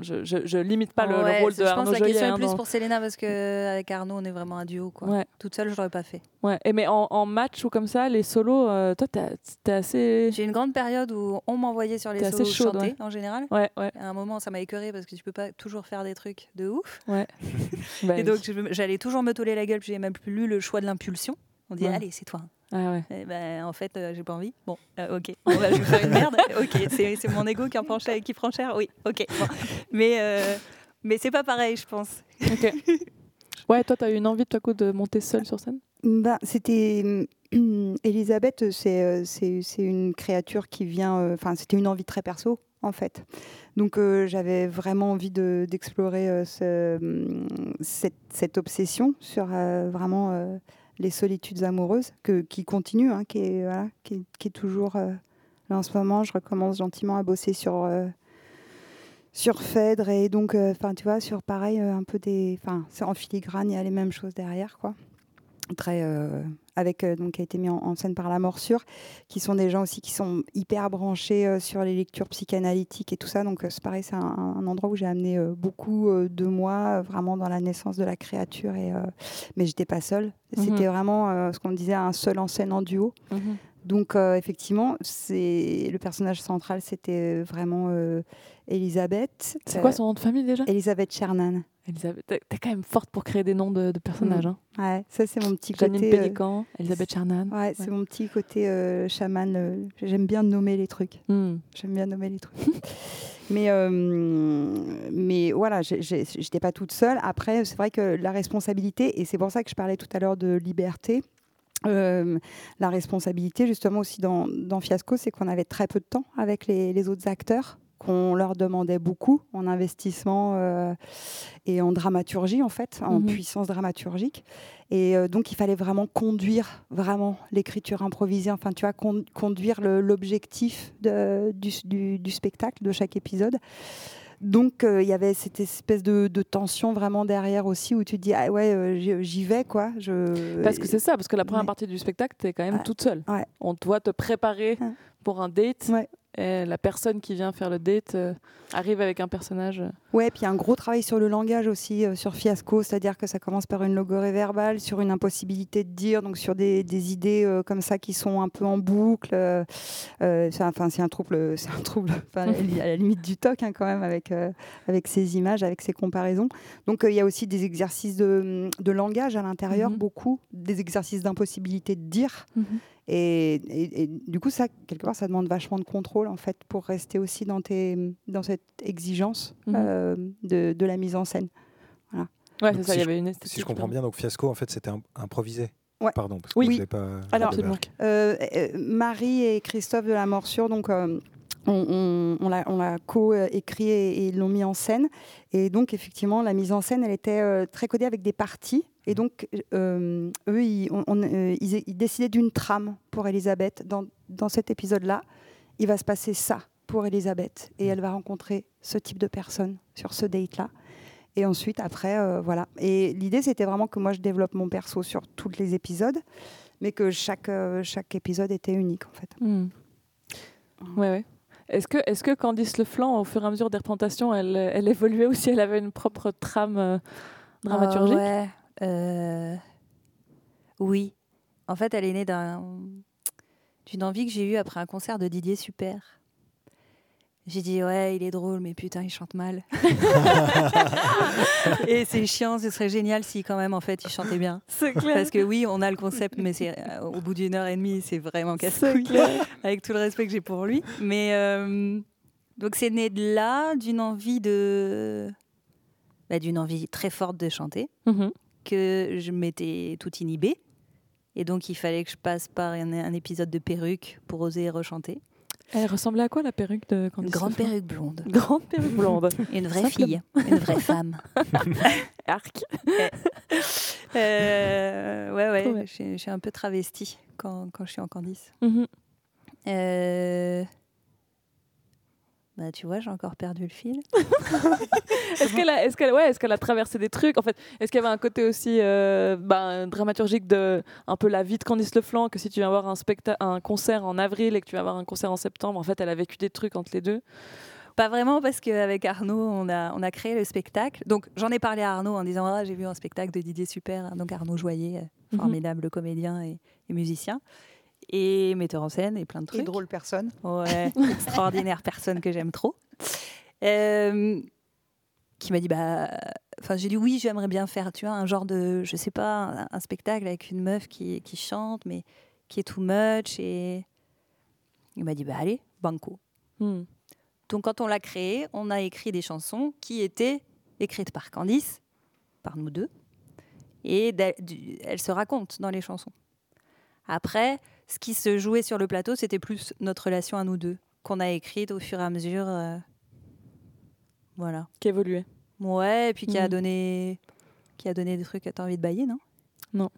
Je, je, je limite pas le, rôle je de pense Arnaud que la Joyer. question est hein, plus pour Selena parce qu'avec Arnaud, on est vraiment un duo. Quoi. Ouais. Toute seule, je l'aurais pas fait. Ouais. Et mais en, en match ou comme ça, les solos, euh, toi, t'es assez. J'ai une grande période où on m'envoyait sur les solos chaude, chanter ouais. en général. Ouais, ouais, À un moment, ça m'a écœuré parce que tu peux pas toujours faire des trucs de ouf. ouais. Bah Et donc, je- j'allais toujours me toller la gueule, puis j'ai même plus le choix de l'impulsion. On dit, allez, c'est toi. Ah ouais. Eh ben, en fait, euh, j'ai pas envie. Bon, euh, ok. Bah, je vais faire une merde. Ok, c'est c'est mon ego qui, en prend cher, qui prend cher. Oui, ok. Bon. Mais, euh, mais c'est pas pareil, je pense. Ok. Ouais, toi, t'as eu une envie tout à coup de monter seule sur scène? Bah, c'était hum, Elisabeth, c'est euh, c'est c'est une créature qui vient. euh, Enfin, c'était une envie très perso en fait. Donc euh, j'avais vraiment envie de- d'explorer euh, ce, hum, cette, cette obsession sur euh, vraiment euh, les solitudes amoureuses que, qui continue, hein, qui, est, toujours euh, là en ce moment. Je recommence gentiment à bosser sur euh, Phèdre et donc, euh, enfin, tu sur pareil, un peu des, enfin, en filigrane, il y a les mêmes choses derrière, quoi très euh, avec euh, donc qui a été mis en, en scène par la morsure qui sont des gens aussi qui sont hyper branchés euh, sur les lectures psychanalytiques et tout ça. Donc c'est pareil c'est un, un endroit où j'ai amené beaucoup de moi vraiment dans la naissance de la créature et mais j'étais pas seule. C'était vraiment ce qu'on disait un seul en scène en duo. Donc euh, effectivement c'est le personnage central c'était vraiment Elisabeth. C'est quoi son nom de famille déjà? Elisabeth Chernan Elisabeth. T'es quand même forte pour créer des noms de, de personnages. Hein. ouais ça c'est mon petit Janine côté euh, Pélican, Elisabeth Charnan. Ouais, c'est mon petit côté euh, chaman. euh, J'aime bien nommer les trucs. Hmm. J'aime bien nommer les trucs. mais, euh, mais voilà, j'étais pas toute seule. Après, c'est vrai que la responsabilité, et c'est pour ça que je parlais tout à l'heure de liberté, euh, la responsabilité justement aussi dans, dans Fiasco, c'est qu'on avait très peu de temps avec les, les autres acteurs qu'on leur demandait beaucoup en investissement euh, et en dramaturgie en fait, en Mhm. puissance dramaturgique. Et euh, donc il fallait vraiment conduire vraiment l'écriture improvisée, enfin tu vois, con- conduire l'objectif du, du- du spectacle, de chaque épisode. Donc euh, il y avait cette espèce de, de tension vraiment derrière aussi où tu te dis ah ouais euh, j'y- vais quoi. Je... Parce que c'est ça, parce que la première ouais. partie du spectacle, t'es quand même Ouais. toute seule. Ouais. On doit te préparer pour un date. Et la personne qui vient faire le date euh, arrive avec un personnage. euh, Ouais, puis il y a un gros travail sur le langage aussi, euh, sur Fiasco, c'est-à-dire que ça commence par une logorée verbale, sur une impossibilité de dire, donc sur des, des idées euh, comme ça qui sont un peu en boucle. c'est un- Enfin, c'est un trouble, c'est un trouble à la limite du toc hein, quand même avec, avec ces images, avec ces comparaisons. Donc il y a aussi des exercices de, de langage à l'intérieur, Mhm. beaucoup, des exercices d'impossibilité de dire. Et, et- et du coup, ça, quelque part, ça demande vachement de contrôle, en fait, pour rester aussi dans, tes, dans cette exigence Mhm. euh, de, de la mise en scène. Ouais, Donc, c'est ça, si il y je- avait une esthétique. Si je comprends bien, donc Fiasco, en fait, c'était im- improvisé. Ouais. Pardon, parce que Oui. vous avez pas. Alors. Euh, euh, Marie et Christophe de la Morsure, donc euh, on, l'a co-écrit et, et l'ont mis en scène. Et donc, effectivement, la mise en scène, elle était euh, très codée avec des parties. Et donc, euh, eux, ils, on- euh, décidaient d'une trame pour Elisabeth. Dans, dans cet épisode-là, il va se passer ça pour Elisabeth. Et elle va rencontrer ce type de personne sur ce date-là. Et ensuite, après, voilà. Et l'idée, c'était vraiment que moi, je développe mon perso sur tous les épisodes, mais que chaque, chaque épisode était unique, en fait. Hmm. Ouais, ouais. Est-ce que, est que Candice Leflanc, au fur et à mesure des représentations, elle, elle évoluait aussi Elle avait une propre trame euh, dramaturgique Ah euh, Oui. En fait, elle est née d'un- d'une envie que j'ai eue après un concert de Didier Super. J'ai dit, ouais, il est drôle, mais putain, il chante mal. Et c'est chiant, ce serait génial si, quand même, en fait, il chantait bien. C'est clair. Parce que oui, on a le concept, mais c'est euh, au bout d'une heure et demie, c'est vraiment casse-couille, avec tout le respect que j'ai pour lui. Mais euh, donc c'est né de là, d'une envie de, bah, d'une envie très forte de chanter, Mhm. que je m'étais tout inhibée, et donc il fallait que je passe par un, un épisode de perruque pour oser rechanter. Elle ressemblait à quoi la perruque de Une Candice grande Leflanc perruque blonde, Une grande perruque blonde. une vraie fille, une vraie femme. Arc. Euh, ouais, ouais, bien. je suis- un peu travestie quand, quand je suis en Candice. Mhm. Euh, Bah, tu vois, j'ai encore perdu le fil. Est-ce qu'elle a, ouais, traversé des trucs En fait, est-ce qu'il y avait un côté aussi euh, ben, dramaturgique de un peu la vie de Candice Leflanc que si tu viens voir un un concert en avril et que tu vas voir un concert en septembre, en fait, elle a vécu des trucs entre les deux? Pas vraiment parce qu'avec Arnaud, on a, on a créé le spectacle. Donc j'en ai parlé à Arnaud en disant ah, j'ai vu un spectacle de Didier Super. Donc Arnaud Joyer, euh, Mhm. formidable comédien et, et musicien. Et metteur en scène et plein de Et trucs. drôle personne. Ouais, extraordinaire personne que j'aime trop. Euh, qui m'a dit bah enfin j'ai dit oui j'aimerais bien faire tu vois un genre de je sais pas un, un spectacle avec une meuf qui, qui chante mais qui est too much et il m'a dit bah allez banco Hmm. donc quand on l'a créé on a écrit des chansons qui étaient écrites par Candice par nous deux et elles se racontent dans les chansons après ce qui se jouait sur le plateau c'était plus notre relation à nous deux qu'on a écrite au fur et à mesure euh, voilà Qui évoluait. Ouais, et puis qui a Mhm. donné qui a donné des trucs t'as envie de bailler, non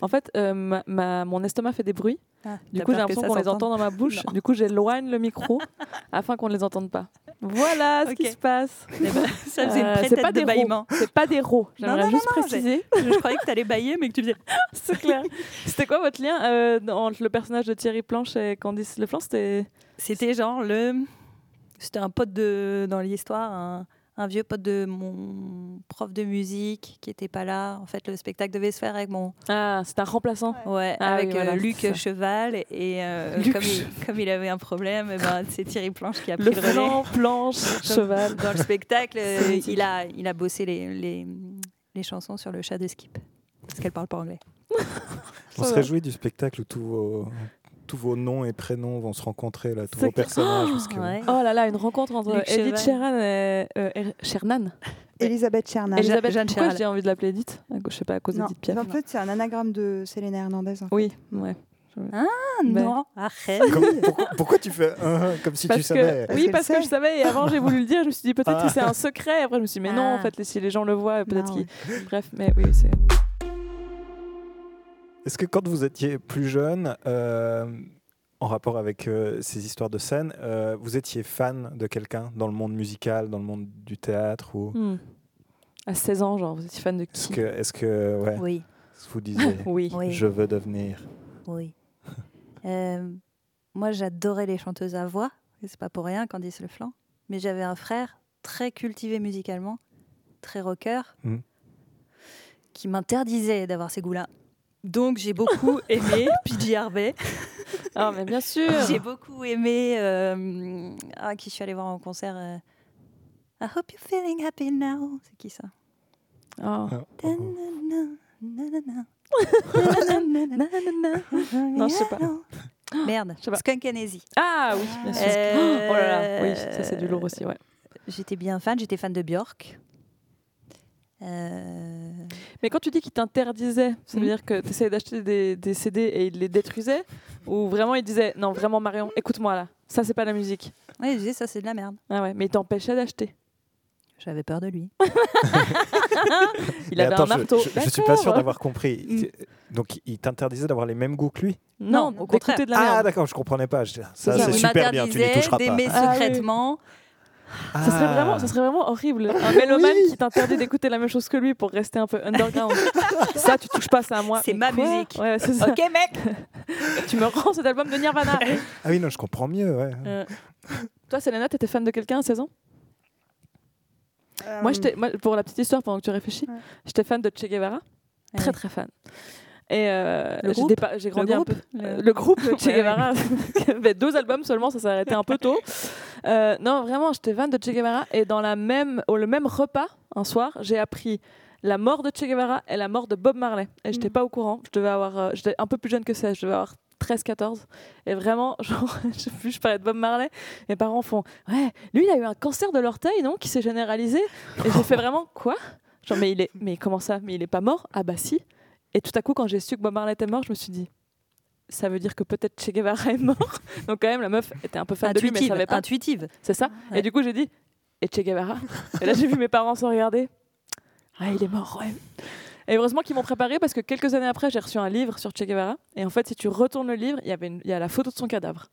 En fait, euh, ma- ma- mon estomac fait des bruits. Ah, Du coup, j'ai l'impression qu'on les entend dans ma bouche. Du coup, j'éloigne le micro afin qu'on ne les entende pas. Voilà ce qui se passe. Eh ben, Ça faisait une Euh, c'est pas de des bâillement. C'est pas des rots. J'aimerais juste non, préciser. Je, je croyais que t'allais bailler, mais que tu faisais. C'est clair. C'était quoi votre lien euh, entre le personnage de Thierry Planche et Candice Leflanc C'était C'était genre le. C'était un pote de dans l'histoire, un, un vieux pote de mon prof de musique qui était pas là. En fait, le spectacle devait se faire avec mon. ah, c'est un remplaçant. Ouais, Ah avec oui, voilà, euh, Luc. Cheval. Et euh, Luc comme, il, comme il avait un problème, eh ben, c'est Thierry Planche qui a pris Le le, relais. planche, cheval. Dans le spectacle, euh, il, a, il a bossé les, les, les chansons sur le chat de Skip. Parce qu'elle parle pas anglais. On se réjouit du spectacle où tous vos, tous vos noms et prénoms vont se rencontrer, là, tous vos personnages. parce que- Ouais. Oh là là, une rencontre entre Luc Edith. Sheeran et euh, Er- Shernan. Elisabeth Chernan. Elisabeth, Jeanne pourquoi j'ai envie de l'appeler Edith Je sais pas, à cause d'Edith Piaf. en fait, c'est un anagramme de Selena Hernandez. en fait. Oui, ouais. Ah Ben. non, arrête. Comme- pourquoi, pourquoi tu fais comme si Parce tu que, savais Parce oui, parce que je savais et avant j'ai voulu le dire, je me suis dit peut-être Ah. que c'est un secret. Après je me suis dit mais non, en Ah. fait si les gens le voient, peut-être qu'ils. Bref, mais oui, c'est. Est-ce que quand vous étiez plus jeune, euh, en rapport avec euh, ces histoires de scène, euh, vous étiez fan de quelqu'un dans le monde musical, dans le monde du théâtre ou Hmm. À 16 ans, genre, vous étiez fan de est-ce qui que, est-ce que ouais, Oui, vous disiez Oui. je veux devenir oui. Euh, moi, j'adorais les chanteuses à voix. et C'est pas pour rien, Candice Le Flanc. Mais j'avais un frère très cultivé musicalement, très rocker, Mhm. qui m'interdisait d'avoir ces goûts-là. Donc, j'ai beaucoup aimé PJ Harvey. Ah, mais bien sûr J'ai beaucoup aimé. euh, ah, qui je suis allée voir en concert. euh, I hope you're feeling happy now. C'est qui ça? Oh. Non, je sais pas. Merde, Je sais pas. Skunk Anansie. Ah oui, bien sûr. Euh, Oh là là, oui, ça c'est du lourd aussi, ouais. J'étais bien fan, j'étais fan de Björk. Euh, Mais quand tu dis qu'il t'interdisait, ça veut Mhm. dire que tu essayais d'acheter des, des CD et il les détruisait Ou vraiment il disait non, vraiment Marion, écoute-moi là, ça c'est pas la musique Ouais, je disais ça, c'est de la merde. Ah ouais, mais il t'empêchait d'acheter. J'avais peur de lui. Il Mais avait attends, un marteau. Je, je suis pas sûr d'avoir compris. Mm. Donc il t'interdisait d'avoir les mêmes goûts que lui? Non, Non, au contraire. de la Ah d'accord, je comprenais pas. Je- Ça c'est super bien, tu n'y toucheras pas. d'aimer Ah oui. Secrètement. Ça serait Ah. vraiment, ça serait vraiment horrible. Un mélomane qui t'interdit d'écouter la même chose que lui pour rester un peu underground. ça, tu touches pas ça à moi. C'est ma quoi musique. Ouais, c'est ça. Ok, mec Tu me rends cet album de Nirvana. Ah oui, non, je comprends mieux. Ouais. Euh, Toi, Selena, t'étais fan de quelqu'un à 16 ans? Euh, moi, pour la petite histoire, pendant que tu réfléchis, Ouais. j'étais fan de Che Guevara. Très, très fan. Et euh, Le j'ai grandi un groupe peu. Le- Le groupe Che Ouais, Guevara, qui avait deux albums seulement, ça s'est arrêté un peu tôt. Euh, non, vraiment, j'étais fan de Che Guevara. Et dans la même, au le même repas, un soir, j'ai appris la mort de Che Guevara et la mort de Bob Marley. Et j'étais Mhm. pas au courant. Je devais avoir, euh, j'étais un peu plus jeune que ça. Je devais avoir 13-14. Et vraiment, genre, je plus, je parlais de Bob Marley. Mes parents font Ouais, lui, il a eu un cancer de l'orteil, non Qui s'est généralisé. Et j'ai fait vraiment Quoi Genre, mais, il est, mais comment ça? Mais il est pas mort? Ah bah si. Et tout à coup, quand j'ai su que Bob Marley était mort, je me suis dit ça veut dire que peut-être Che Guevara est mort. Donc quand même, la meuf était un peu fan de lui, mais Intuitive. savait pas. Intuitive. C'est ça. Ouais. Et du coup, j'ai dit, et Che Guevara? Et là, j'ai vu mes parents se regarder. Ah, il est mort, ouais. Et heureusement qu'ils m'ont préparé parce que quelques années après, j'ai reçu un livre sur Che Guevara. Et en fait, si tu retournes le livre, il y, avait une- y a la photo de son cadavre.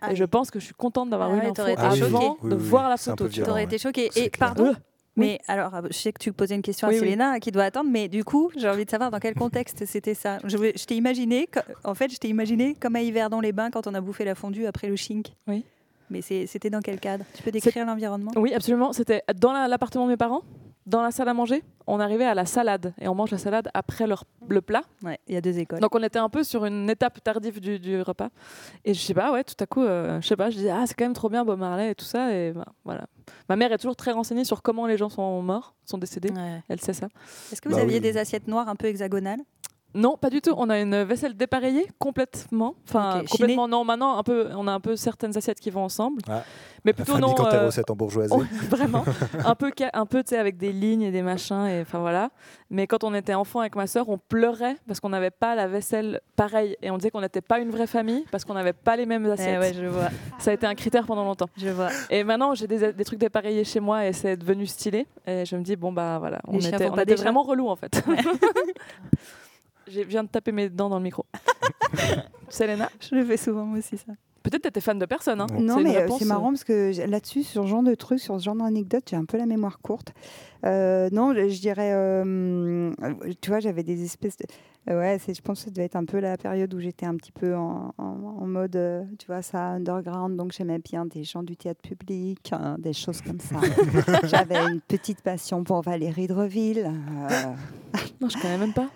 Ah et je pense que je suis contente d'avoir Ah eu ouais, l'info avant choquée. de Oui, oui, voir la photo. tu ouais. été choquée. Et clair. pardon? Mais alors, euh, je sais que tu posais une question à oui. Selena qui doit attendre, mais du coup, j'ai envie de savoir dans quel contexte c'était ça. Je, je t'ai imaginé, en fait, je t'ai imaginé comme à Yverdon les Bains quand on a bouffé la fondue après le chink. Oui. Mais c'était dans quel cadre? Tu peux décrire l'environnement? Oui, absolument. C'était dans la- l'appartement de mes parents, dans la salle à manger. On arrivait à la salade et on mange la salade après leur, le plat. Ouais, il y a deux écoles. Donc on était un peu sur une étape tardive du, du repas. Et je sais pas, ouais, tout à coup, euh, je sais pas, je disais, ah, c'est quand même trop bien Bob Marley et tout ça. Et bah, voilà. Ma mère est toujours très renseignée sur comment les gens sont morts, sont décédés. Ouais. Elle sait ça. Est-ce que vous Bah aviez oui. des assiettes noires un peu hexagonales? Non, pas du tout. On a une vaisselle dépareillée complètement. Enfin, complètement non. Maintenant, un peu, on a un peu certaines assiettes qui vont ensemble. Ah, mais plutôt non. quand euh, recette en bourgeoisie. Oh, vraiment un peu un peu tu sais avec des lignes et des machins et enfin voilà mais quand on était enfant avec ma sœur on pleurait parce qu'on n'avait pas la vaisselle pareille et on disait qu'on n'était pas une vraie famille parce qu'on n'avait pas les mêmes Eh assiettes ouais, je vois. ça a été un critère pendant longtemps Je vois. et maintenant j'ai des, des trucs dépareillés chez moi et c'est devenu stylé et je me dis bon bah voilà on Les était, on pas était vraiment relou en fait je viens de taper mes dents dans le micro Selena Je le fais souvent moi aussi ça. peut-être t'étais fan de personne hein Non, mais euh, réponse, c'est marrant parce que là-dessus, sur ce genre de trucs, sur ce genre d'anecdote, j'ai un peu la mémoire courte. Euh, non, je, je dirais, euh, tu vois, j'avais des espèces de. euh, ouais, je pense que ça devait être un peu la période où j'étais un petit peu en, en- en mode, euh, tu vois, ça, underground. Donc j'aimais bien des gens du théâtre public, hein, des choses comme ça. j'avais une petite passion pour Valérie Dreville. euh, non je connais même pas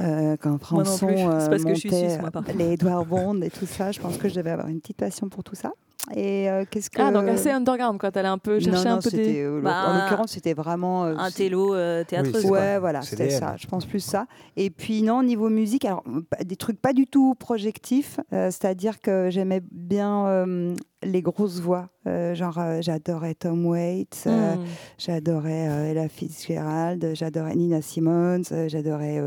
euh, quand Françon euh, parce que je suis montait, suisse, moi, par euh, les Edouard Bond et tout ça, je pense que je devais avoir une petite passion pour tout ça. Et euh, qu'est-ce que ah donc assez underground quoi t'allais un peu chercher non, non, un peu des euh, Bah, en l'occurrence, c'était vraiment euh, Un télo euh, théâtreuse. c'est quoi. Ouais, voilà, C'est c'était ça. Je pense plus ça. Et puis non, niveau musique, alors des trucs pas du tout projectifs, euh, c'est-à-dire que j'aimais bien euh, les grosses voix. Euh, genre, euh, j'adorais Tom Waits, euh, Hmm. j'adorais euh, Ella Fitzgerald, j'adorais Nina Simone, euh, j'adorais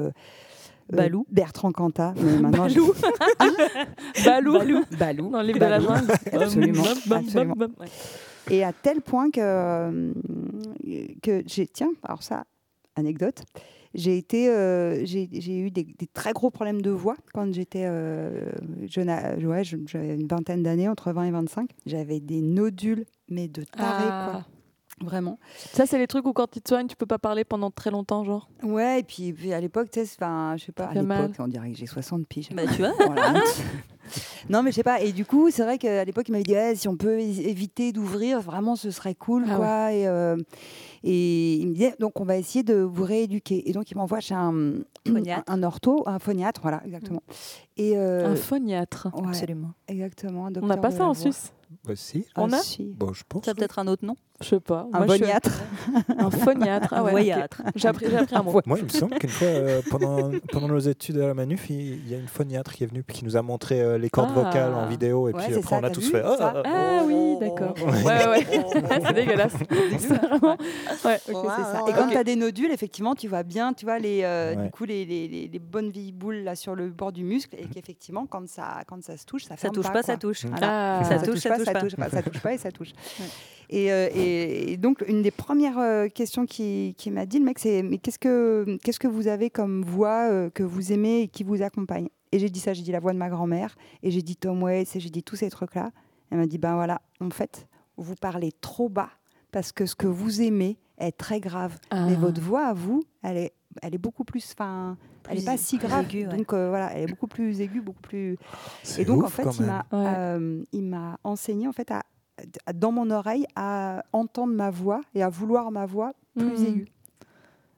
Balou. Bertrand Cantat. Mais maintenant, je- Balou. Balou. Balou. Dans le livre de la Balou. jungle. Absolument, absolument. Et à tel point que, euh, que j'ai, tiens, alors ça, anecdote, j'ai été, euh, j'ai, eu des, des très gros problèmes de voix quand j'étais euh, jeune, ouais, j'avais une vingtaine d'années, entre 20 et 25. J'avais des nodules, mais de taré, Ah. quoi. Vraiment. Ça, c'est les trucs où quand tu te soignes, tu peux pas parler pendant très longtemps, genre. Ouais, et puis, puis à l'époque, tu sais, enfin, je sais pas, à l'époque, on dirait que j'ai 60 piges. Bah, tu vois. Voilà. non, mais je sais pas. Et du coup, c'est vrai qu'à l'époque, il m'avait dit si on peut éviter d'ouvrir, vraiment, ce serait cool. Ah quoi. Et, euh, et il me disait Donc, on va essayer de vous rééduquer. Et donc, il m'envoie chez un, Phoniatre. un, ortho, un phoniatre, voilà, exactement. Et, euh, Un phoniatre. ouais, Absolument. exactement. un On n'a pas ça en voix. Suisse Bah, si. Ah, On a si. Bon, je pense. Ça a peut-être un autre nom. Je sais pas. Un phoniatre. Un phoniatre. Ah ouais, ok. voyâtre. J'ai appris, un mot. Moi, il me semble qu'une fois, euh, pendant, pendant nos études à la Manuf, il il y a une phoniatre qui est venue puis qui nous a montré euh, les cordes Ah. vocales en vidéo. Et Ouais, puis après, ça, on a tous fait ça Ah, Ah oui, d'accord. Ouais, ouais, ouais. c'est dégueulasse. Vraiment. Ouais, ça. ça. Et quand tu as des nodules, effectivement, tu vois bien, tu vois les, euh, Ouais. du coup, les, les, les- les bonnes vieilles boules là sur le bord du muscle, et qu'effectivement, quand ça, quand ça se touche, ça Ça touche pas, ça touche. Ah. Ça touche, ça touche ça pas. touche pas, ça touche pas et ça touche. Et, euh, et- et donc, une des premières euh, questions qui, qui m'a dit le mec, c'est Mais qu'est-ce que, qu'est-ce que vous avez comme voix euh, que vous aimez et qui vous accompagne? Et j'ai dit ça, j'ai dit la voix de ma grand-mère, et j'ai dit Tom Waits, et j'ai dit tous ces trucs-là. Elle m'a dit Ben voilà, en fait, vous parlez trop bas parce que ce que vous aimez est très grave. Mais Ah. votre voix à vous, elle est, elle est beaucoup plus. Enfin, elle n'est pas si grave. aiguë, ouais. Donc euh, voilà, elle est beaucoup plus aiguë, beaucoup plus. C'est Et donc, en fait, il m'a, Ouais. euh, il m'a enseigné en fait à- dans mon oreille à entendre ma voix et à vouloir ma voix plus Mhm. aiguë.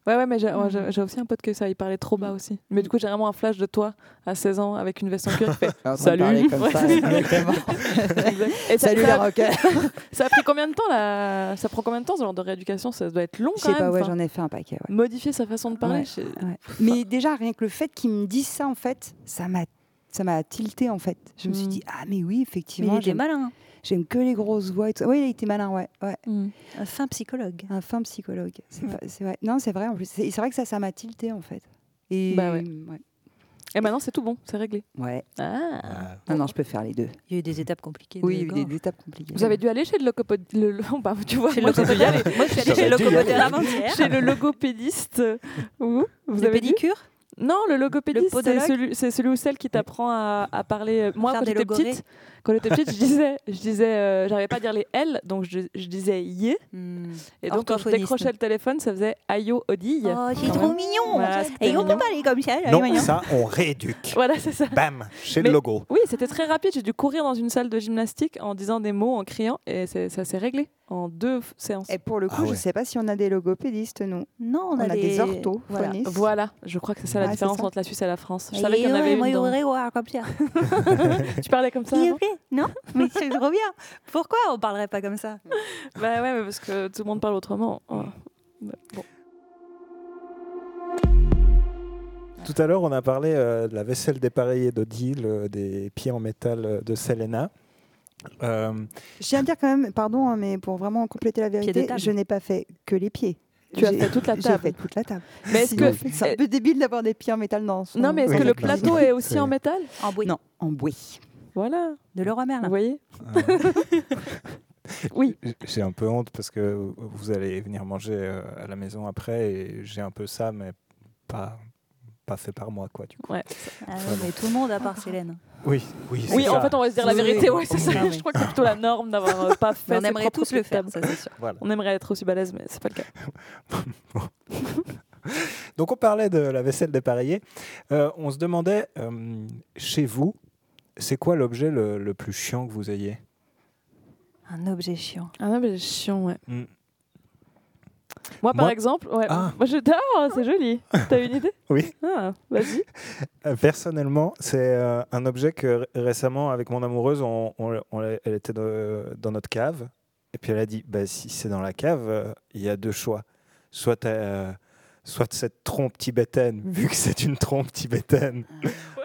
Ouais, ouais, mais j'ai ouais, j'ai- aussi un pote que ça, il parlait trop bas aussi. Mais du coup, j'ai vraiment un flash de toi à 16 ans avec une veste en cuir qui fait Salut. Ouais, ça. Et Salut ça, les rockers. ça a pris combien de temps là Ça prend combien de temps ce genre de rééducation? Ça doit être long Je quand sais même. pas, ouais, j'en ai fait un paquet. ouais. Modifier sa façon de parler. Ouais. je- Ouais. Mais déjà, rien que le fait qu'il me dise ça, en fait, ça m'a ça m'a tilté en fait. Je me suis dit ah mais oui Mais effectivement il était malin. J'aime que les grosses voix et tout. ça. Oui il a été malin ouais ouais Mm. Un fin psychologue. un fin psychologue. C'est c'est vrai. Non c'est vrai en plus. C'est vrai que ça ça m'a tilté en fait. Et Bah ouais. ouais. Et maintenant, c'est tout bon, c'est réglé. Ouais. Ah. Ah, Non non je peux faire les deux. Il y a eu des étapes compliquées. de Oui il y a eu des étapes compliquées. Vous avez dû aller chez le logopédiste. Le, le- bah, tu vois, Chez le moi, j'ai dû y aller. logopédiste. Moi, je suis allée chez le logopédiste. Chez le logopédiste. Où Vous Le avez pédicure? Non, le logopédiste, c'est podologue celui, c'est celui ou celle qui t'apprend à, à parler. euh, Moi, Faire quand j'étais petite, quand j'étais petite, je disais, je disais, euh, j'arrivais pas à dire les L, donc je, je disais yé. Hmm. Et donc quand je décrochais le téléphone, ça faisait ayo odille. Oh, c'est trop même. mignon Voilà, Et on peut mignon. parler comme ça, Non, mignon. ça, on rééduque. Voilà, c'est ça. Bam, chez Mais- le logo. Oui, c'était très rapide. J'ai dû courir dans une salle de gymnastique en disant des mots, en criant, et ça s'est réglé en deux séances. Et pour le coup, Ah je ouais. sais pas si on a des logopédistes, nous. Non, On, a, des les- orthophonistes. Voilà. Voilà, je crois que c'est ça la différence ça. entre la Suisse et la France. Je Et savais qu'il y en avait moi, une. dans-. Tu parlais comme ça avant Non Mais c'est trop bien. Pourquoi on parlerait pas comme ça? Bah ouais, mais parce que tout le monde parle autrement. Oh. Bah, Bon. Tout à l'heure, on a parlé euh, de la vaisselle dépareillée d'Odile, euh, des pieds en métal euh, de Selena. Euh, Je tiens à dire quand même, pardon, hein, mais pour vraiment compléter la vérité, je n'ai pas fait que les pieds. Tu as J'ai- fait toute la J'ai table. fait toute la table. Mais est-ce que- c'est un peu débile d'avoir des pieds en métal dans son. Non, mais est-ce Oui, que le plateau est aussi en métal? En bruit. Non, en bouée. Voilà, De Leroy vous Merlin. voyez euh, Oui. J'ai un peu honte parce que vous allez venir manger euh, à la maison après et j'ai un peu ça, mais pas, pas fait par moi. Quoi, du coup. Ouais. Ah ouais, mais tout le monde à part Célène. Oui, oui, c'est Oui, en fait, on va se dire la vérité. oui. Ouais, c'est ça. Mais- Je crois que c'est plutôt la norme d'avoir euh, pas fait. Mais on aimerait tous le faire, ça c'est sûr. Voilà. On aimerait être aussi balèze, mais c'est pas le cas. Donc on parlait de la vaisselle dépareillée. Euh, on se demandait, euh, chez vous, c'est quoi l'objet le, le plus chiant que vous ayez Un objet chiant. Ah non, mais chiant, ouais. Mm. Moi, par Moi- exemple, ouais. Ah. Moi, je... oh, c'est joli. T'as une idée Oui. Ah, vas-y. Euh, Personnellement, c'est euh, un objet que ré- récemment, avec mon amoureuse, on, on- on l'a- elle était dans, dans notre cave. Et puis elle a dit bah, si c'est dans la cave, euh, il y a deux choix. Soit, euh, soit cette trompe tibétaine, vu que c'est une trompe tibétaine,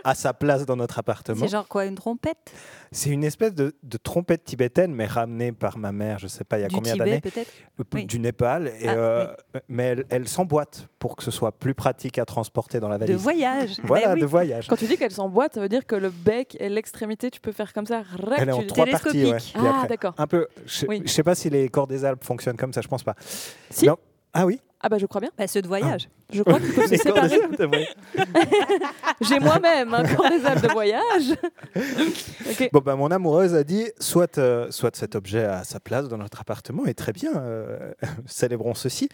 à sa place dans notre appartement. C'est genre quoi, une trompette? C'est une espèce de, de trompette tibétaine, mais ramenée par ma mère, je sais pas, il y a Du combien d'années, euh, Oui. du Népal. Et, Ah, euh, Mais elle, elle s'emboîte pour que ce soit plus pratique à transporter dans la De valise. voyage. Voilà, oui. de voyage. Quand tu dis qu'elle s'emboîte, ça veut dire que le bec et l'extrémité, tu peux faire comme ça. rac, Elle est en tu- trois parties. Ouais. Ah, d'accord. un peu. Je Oui. je sais pas si les corps des Alpes fonctionnent comme ça, je pense pas. Si. Non. Ah oui? Ah, bah, je crois bien. Bah, ceux de voyage. Je crois qu'ils peuvent se corps séparer. J'ai moi-même un corps des Alpes de voyage. Bon, bah, mon amoureuse a dit soit, euh, soit cet objet a sa place dans notre appartement, et très bien, euh, célébrons ceci.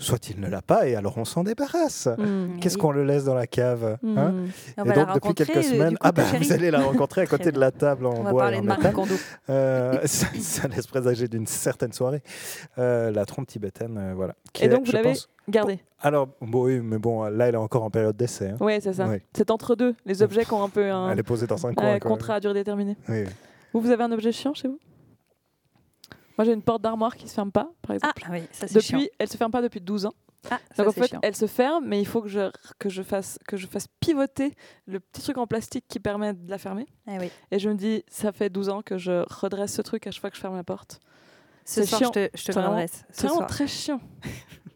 Soit il ne l'a pas, et alors on s'en débarrasse. Hmm. Qu'est-ce Oui. qu'on le laisse dans la cave hein. On Et va donc, depuis quelques euh, semaines, coup, ah bah, vous allez la rencontrer à côté de la table en On va bois et parler en de métal. Euh, ça, ça laisse présager d'une certaine soirée. Euh, la trompe tibétaine, euh, voilà. Qui Et est, donc, vous je l'avez Gardez. Alors, bon, oui, mais bon, là, elle est encore en période d'essai. hein. Oui, c'est ça. Oui. C'est entre deux, les objets qui ont un peu un Elle est posée dans un coin. contrat à durée déterminée. Oui. Vous, vous avez un objet chiant chez vous? Moi, j'ai une porte d'armoire qui se ferme pas, par Ah exemple. oui, ça c'est chiant. depuis, elle se ferme pas depuis 12 ans. Ah, ça Donc en fait, chiant. elle se ferme, mais il faut que je, que, je fasse, que je fasse pivoter le petit truc en plastique qui permet de la fermer. Ah oui. Et je me dis, ça fait 12 ans que je redresse ce truc à chaque fois que je ferme la porte. Ce c'est soir, chiant. je te, je te l'adresse. C'est Ce vraiment très chiant.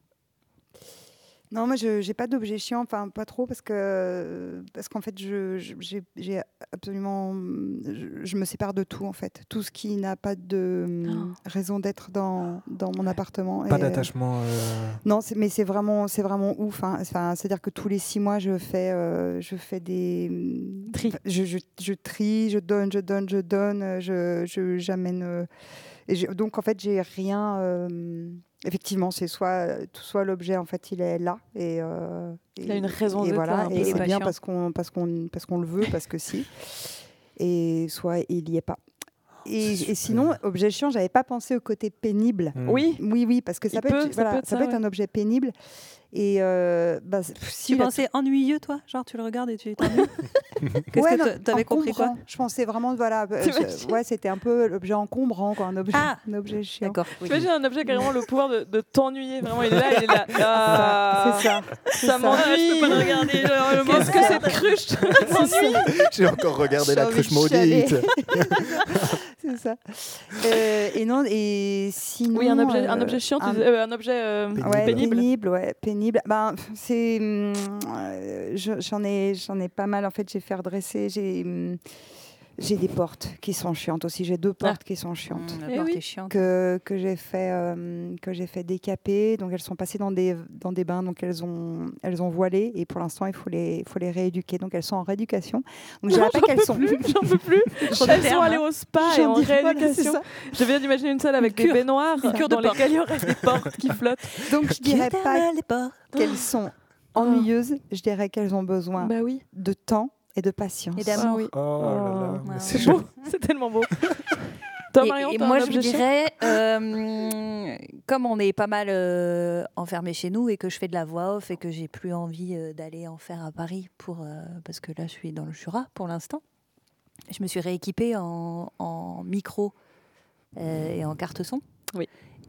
Non, moi, je n'ai pas d'objet chiant, enfin, pas trop, parce que parce qu'en fait, je je- j'ai absolument. Je, je me sépare de tout, en fait. Tout ce qui n'a pas de Oh. raison d'être dans, dans mon appartement. Pas Et, d'attachement. euh, Non, c'est- mais c'est vraiment, c'est vraiment ouf. hein. Enfin, C'est-à-dire que tous les six mois, je fais, euh, je fais des Tri. enfin, Je, je, je trie, je donne, je donne, je donne. Je, je- j'amène. euh, et donc en fait, j'ai rien. Effectivement, c'est soit, soit l'objet en fait, il est là et. euh, Il a une raison et d'être voilà, et C'est bien parce qu'on, parce qu'on, parce qu'on le veut, parce que si. Et soit il y est pas. Et, sinon, objet chiant, j'avais pas pensé au côté pénible. hmm. Oui, Oui, oui, parce que ça peut, peut- être, ça voilà, peut être ça ça, peut être ouais. un objet pénible. Et euh, bah, si Tu pensais ennuyeux, toi Genre, tu le regardes et tu t'ennuies Qu'est-ce Ouais, que non, t'a- t'avais compris quoi encombrant. Je pensais vraiment, voilà, euh, je- ouais, c'était un peu l'objet encombrant, quoi, un objet, Ah un objet chiant. D'accord. oui. tu imagines un objet qui a vraiment le pouvoir de, de t'ennuyer. Vraiment, il est là, il est là. Ah, C'est ça. Ça ça. m'ennuie. je peux pas le regarder. genre, le Qu'est-ce que cette cruche m'ennuie J'ai encore regardé la cruche maudite. C'est ça. Euh, et non, et sinon. Oui, un objet, un euh, objet chiant, un- euh, un objet euh, Pénible. Ouais, pénible. pénible, ouais, pénible. Ben, c'est, hum, euh, je- j'en ai, j'en ai pas mal. En fait, j'ai fait redresser. J'ai, hum, J'ai des portes qui sont chiantes aussi. J'ai deux portes qui sont chiantes. Mmh, la Eh porte oui. est chiante. Que, que j'ai fait, euh, que j'ai fait décaper. Donc elles sont passées dans des, dans des bains. Donc elles ont, elles ont voilé. Et pour l'instant, il faut les, faut les rééduquer. Donc elles sont en rééducation. Donc je dirais pas qu'elles sont. J'en peux plus. Elles sont allées hein. au spa et en voilà, rééducation. ça. Je viens d'imaginer une salle avec des cure. baignoires Une cure de dans lesquelles il y aurait des portes qui flottent. Donc je dirais pas des qu'elles sont ennuyeuses. Je dirais qu'elles ont besoin Bah oui. de temps et de patience. Et d'amour. Ah oui. Oh là là, Oh. c'est beau. C'est tellement beau. Toi, Et- Marion, et, t'as moi, je dirais, euh, comme on est pas mal euh, enfermé chez nous et que je fais de la voix off et que j'ai plus envie euh, d'aller en faire à Paris pour, euh, parce que là, je suis dans le Jura pour l'instant, je me suis rééquipée en, en micro euh, et en carte son. Oui.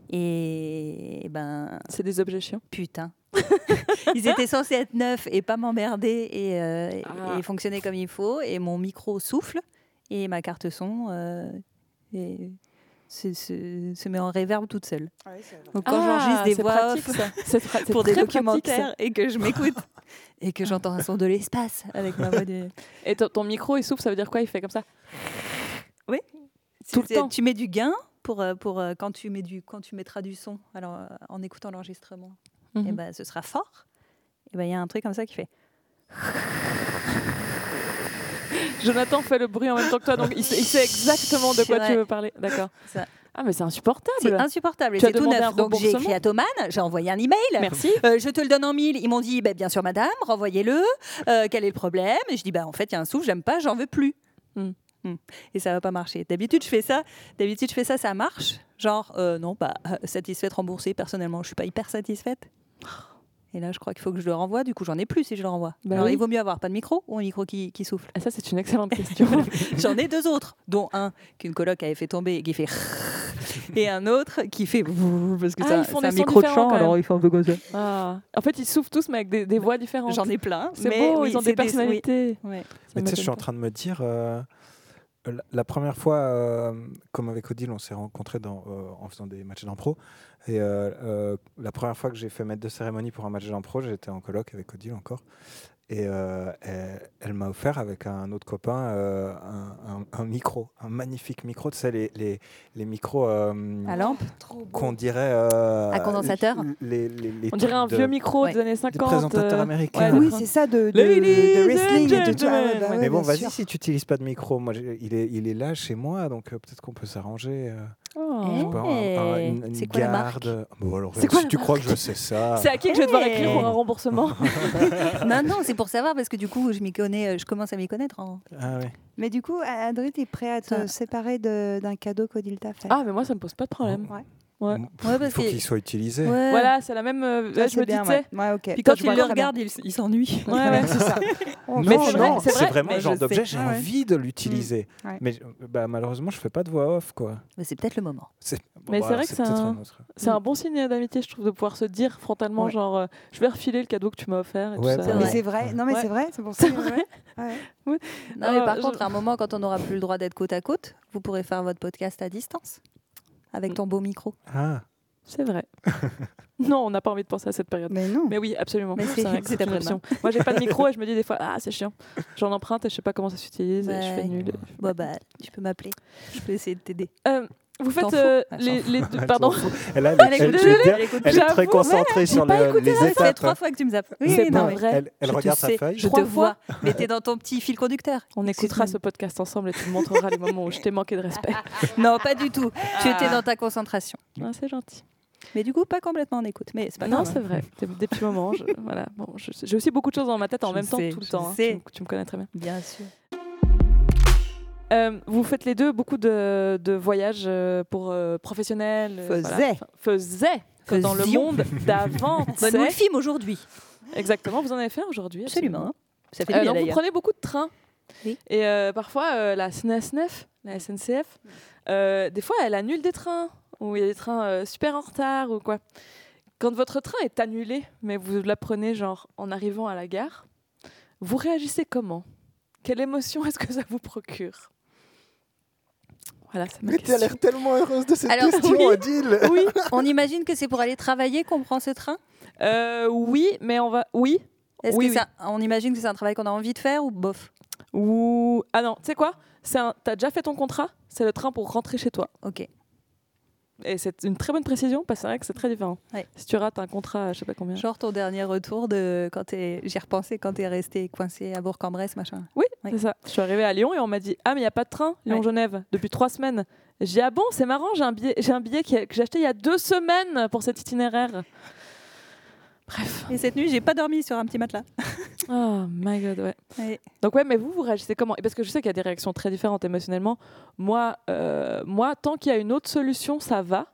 Et, ben, C'est des objets chiants. putain. Ils étaient censés être neufs et pas m'emmerder et, euh, Ah. et fonctionner comme il faut. Et mon micro souffle et ma carte son euh, et se, se- se met en réverb toute seule. Donc quand Ah, j'enregistre des voix pratique, off pour des pratique, documentaires et que je m'écoute et que j'entends un son de l'espace avec ma voix de... Et ton, ton micro, il souffle, ça veut dire quoi? Il fait comme ça? Tout le temps. Tu mets du gain pour, euh, pour quand, tu mets du, quand tu mettras du son alors, en écoutant l'enregistrement. Et Mhm. ben, ce sera fort. Et ben il y a un truc comme ça qui fait. Jonathan fait le bruit en même temps que toi, donc il sait, il sait exactement de quoi tu veux parler. D'accord. Ah, mais c'est insupportable. C'est insupportable. C'est tout neuf. Donc j'ai écrit à Thoman, j'ai envoyé un email. Merci. Euh, je te le donne en mille. Ils m'ont dit, bah, bien sûr, madame, renvoyez-le. Euh, quel est le problème? Et je dis, bah, en fait, il y a un souffle, j'aime pas, j'en veux plus. Hmm. Hmm. Et ça va pas marcher. D'habitude, je fais ça. D'habitude, je fais ça, ça marche. Genre, euh, non, pas satisfaite, remboursée. Personnellement, je suis pas hyper satisfaite. Et là, je crois qu'il faut que je le renvoie. Du coup, j'en ai plus si je le renvoie. Bah Alors, oui. il vaut mieux avoir pas de micro ou un micro qui, qui souffle? Ah, ça, c'est une excellente question. J'en ai deux autres, dont un qu'une coloc avait fait tomber et qui fait et un autre qui fait parce que Ah, c'est un- micro de chant, alors il fait un peu comme ça. Ah. En fait, ils soufflent tous, mais avec des, des voix différentes. J'en ai plein. C'est mais beau, oui, ils ont des personnalités. oui. Ouais. Ça Mais tu sais, je suis en train de me dire, euh, la, première fois, euh, comme avec Odile, on s'est rencontrés euh, en faisant des matchs d'impro. Et euh, la première fois que j'ai fait maître de cérémonie pour un match d'impro, j'étais en colloque avec Odile encore. Et euh, elle, elle m'a offert avec un autre copain euh, un, un- un micro, un magnifique micro. Tu sais, les, les, les micros euh, À lampe. qu'on dirait. euh, À condensateur les, les- les On dirait un vieux de- micro Ouais. des années des 50. présentateurs euh, américains. ouais, Oui, des- c'est ça de, de, de wrestling et. Ah bah Ouais. Mais bon, vas-y si tu n'utilises pas de micro. Moi, il est, il est là chez moi, donc euh, peut-être qu'on peut s'arranger. Oh. un- un- Eh, une, c'est quoi la marque garde. Bon, alors, C'est quoi si la tu crois que je sais ça. C'est à qui que je vais devoir Hey. écrire pour un remboursement non, non, c'est pour savoir parce que du coup, je m'y connais, euh, je commence à m'y connaître. en- Ah ouais. Mais du coup, Adrien, t'es prêt à te Ça- séparer de- d'un cadeau qu'Odile t'a fait? Ah, mais moi, ça me pose pas de problème. Ouais. Ouais. Pff, Ouais, il faut qu'il soit utilisé. Ouais. Voilà, c'est la même. euh, là, je me dis, bien, tu sais. ouais. Ouais, ok. Puis Quand il le regarde, il, il s'ennuie. Ouais, ouais, c'est ça. Non, Mais vrai, non, c'est c'est vrai, vraiment mais le genre je d'objet, j'ai Ah ouais. envie de l'utiliser. Mm. Ouais. Mais euh, bah, malheureusement, je fais pas de voix off, quoi. Mais c'est peut-être le moment. C'est- Mais bon, c'est bah, vrai que c'est un- autre. C'est un bon signe d'amitié, je trouve, de pouvoir se dire frontalement, Ouais. genre, euh, je vais refiler le cadeau que tu m'as offert. Bah Mais Ouais. c'est vrai. Non, mais c'est vrai. C'est pour ça. Non, mais Euh, par je- contre, à un moment, quand on n'aura plus le droit d'être côte à côte, vous pourrez faire votre podcast à distance avec ton beau micro. Ah, C'est vrai. non, on n'a pas envie de penser à cette période. Mais non. Mais oui, absolument. Mais c'est- vrai que c'est option. Moi, j'ai pas de micro et je me dis des fois, ah, c'est chiant. J'en emprunte et je sais pas comment ça s'utilise. Je fais nul. Bon, bah, tu peux m'appeler. Je peux essayer de t'aider. Euh, vous faites euh, Elle les, deux. elle Pardon. Elle, a- Elle elle- elle- elle- est très concentrée sur pas le- écouté les Ça fait étapes. trois fois que tu me appelles. Oui, C'est non, vrai. Elle, elle je te regarde sa sais, feuille. Je te Trois vois. Mais t'es dans ton petit fil conducteur. On écoutera ce podcast ensemble et tu me montreras les moments où je t'ai manqué de respect. Non, pas du tout. Tu étais dans ta concentration. Ah, c'est gentil. Mais du coup, pas complètement en écoute. Mais c'est pas non, grave. c'est vrai. Des, des petits moments. je- voilà. Bon, j'ai aussi beaucoup de choses dans ma tête en Je même temps tout le temps. hein. tu me connais très bien. Bien sûr. Euh, vous faites les deux beaucoup de, de voyages euh, pour euh, professionnels. euh, voilà. Faisait. Enfin, faisait. Dans le monde d'avant. Bonne le film aujourd'hui. Exactement. Vous en avez fait aujourd'hui. Absolument. Ça fait bien donc vous prenez beaucoup de trains. Oui. Et parfois, la SNCF, la SNCF, des fois, elle annule des trains. Ou il y a des trains super en retard ou quoi. Quand votre train est annulé, mais vous l'apprenez genre en arrivant à la gare, vous réagissez comment? Quelle émotion est-ce que ça vous procure? Voilà, c'est ma Mais tu as question. l'air tellement heureuse de cette Alors, question, oui. Odile. Oui, On imagine que c'est pour aller travailler qu'on prend ce train? Euh, oui, mais on va. Oui, Est-ce Oui, que oui. ça, on imagine que c'est un travail qu'on a envie de faire ou bof? Ou ah non, tu sais quoi? C'est un. T'as déjà fait ton contrat? C'est le train pour rentrer chez toi. Ok. Et c'est une très bonne précision parce que c'est vrai que c'est très différent. Ouais. Si tu rates un contrat, je sais pas combien. Genre ton dernier retour de quand t'es. J'y repensé quand t'es resté coincé à Bourg-en-Bresse, machin. Oui, Oui. c'est ça. Je suis arrivée à Lyon et on m'a dit Ah, mais il n'y a pas de train Lyon-Genève depuis trois semaines. J'ai dit Ah bon, c'est marrant, j'ai un billet, j'ai un billet que j'ai acheté il y a deux semaines pour cet itinéraire. Bref. Et cette nuit, j'ai pas dormi sur un petit matelas. Oh my god, ouais. Ouais. Donc, ouais, mais vous, vous réagissez comment? Parce que je sais qu'il y a des réactions très différentes émotionnellement. Moi, euh, moi tant qu'il y a une autre solution, ça va.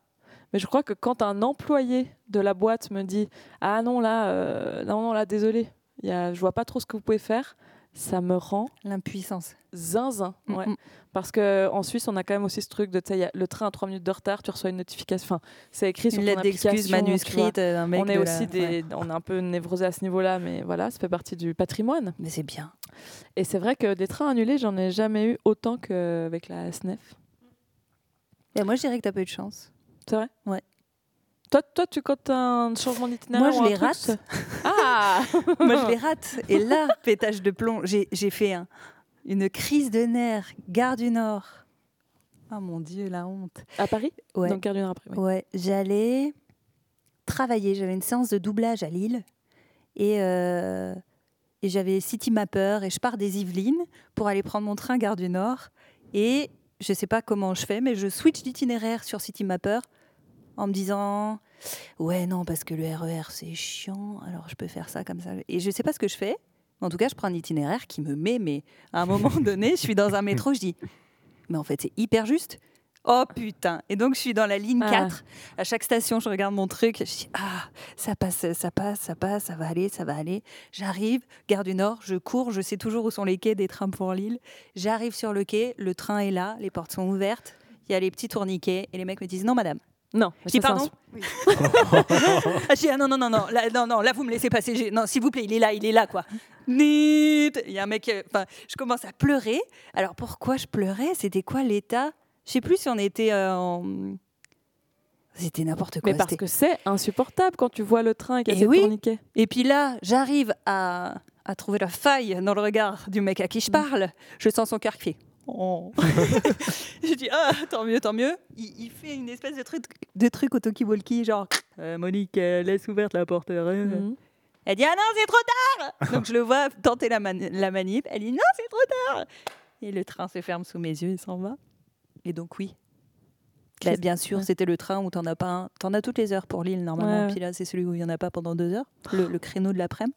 Mais je crois que quand un employé de la boîte me dit Ah non, là, euh, non, non, là, désolé, y a, je vois pas trop ce que vous pouvez faire, ça me rend L'impuissance. zinzin. Ouais. Mm. Parce qu'en Suisse, on a quand même aussi ce truc de, tu sais, il y a le train à 3 minutes de retard, tu reçois une notification. Enfin, c'est écrit sur Une lettre d'excuse manuscrite d'un mec. On est de aussi la- des, ouais. on est un peu névrosé à ce niveau-là, mais voilà, ça fait partie du patrimoine. Mais c'est bien. Et c'est vrai que des trains annulés, j'en ai jamais eu autant qu'avec la SNEF. Et moi, je dirais que t'as pas eu de chance. C'est vrai? Ouais. Toi, toi, tu comptes un changement d'itinéraire Moi, je les truc, rate. Ah moi, je les rate. Et là, pétage de plomb, j'ai fait un- une crise de nerfs. Gare du Nord. Oh mon Dieu, la honte. À Paris? Ouais. Donc, quart d'une heure après. oui. Ouais, j'allais travailler. J'avais une séance de doublage à Lille et, euh, et j'avais City Mapper et je pars des Yvelines pour aller prendre mon train Gare du Nord. Et je sais pas comment je fais, mais je switch d'itinéraire sur City Mapper en me disant ouais non parce que le RER c'est chiant, alors je peux faire ça comme ça. Et je sais pas ce que je fais. En tout cas, je prends un itinéraire qui me met, mais à un moment donné, je suis dans un métro, je dis, mais en fait, c'est hyper juste. Oh putain Et donc, je suis dans la ligne Ah. 4. À chaque station, je regarde mon truc. Je dis, ah, ça passe, ça passe, ça passe, ça va aller, ça va aller. J'arrive, gare du Nord, je cours, je sais toujours où sont les quais des trams pour Lille. J'arrive sur le quai, le train est là, les portes sont ouvertes, il y a les petits tourniquets et les mecs me disent, non madame. Non, Je dis, pardon Ah, je dis, ah, non, non, non, non, là, non, non, là, vous me laissez passer. Non, s'il vous plaît, il est là, il est là, quoi. Il y a un mec, euh, enfin, je commence à pleurer. Alors, pourquoi je pleurais? C'était quoi l'état? Je sais plus si on était euh, en. C'était n'importe quoi. Mais parce que c'est insupportable quand tu vois le train et qu'il y a ces oui. tourniquets. Et puis là, j'arrive à, à trouver la faille dans le regard du mec à qui je parle. Je sens son cœur qui fait. Oh. je dis ah tant mieux tant mieux. Il, il fait une espèce de truc de truc au talkie-walkie genre Euh, Monique euh, laisse ouverte la porte. euh. Mhm. Elle dit ah non c'est trop tard. Donc je le vois tenter la, mani- la manip. Elle dit non c'est trop tard. Et le train se ferme sous mes yeux et s'en va. Et donc oui. Bah, bien sûr, ouais. c'était le train où t'en as pas un. T'en as toutes les heures pour Lille normalement. Ouais. Puis là, c'est celui où il y en a pas pendant deux heures. Le, le créneau de l'après-midi.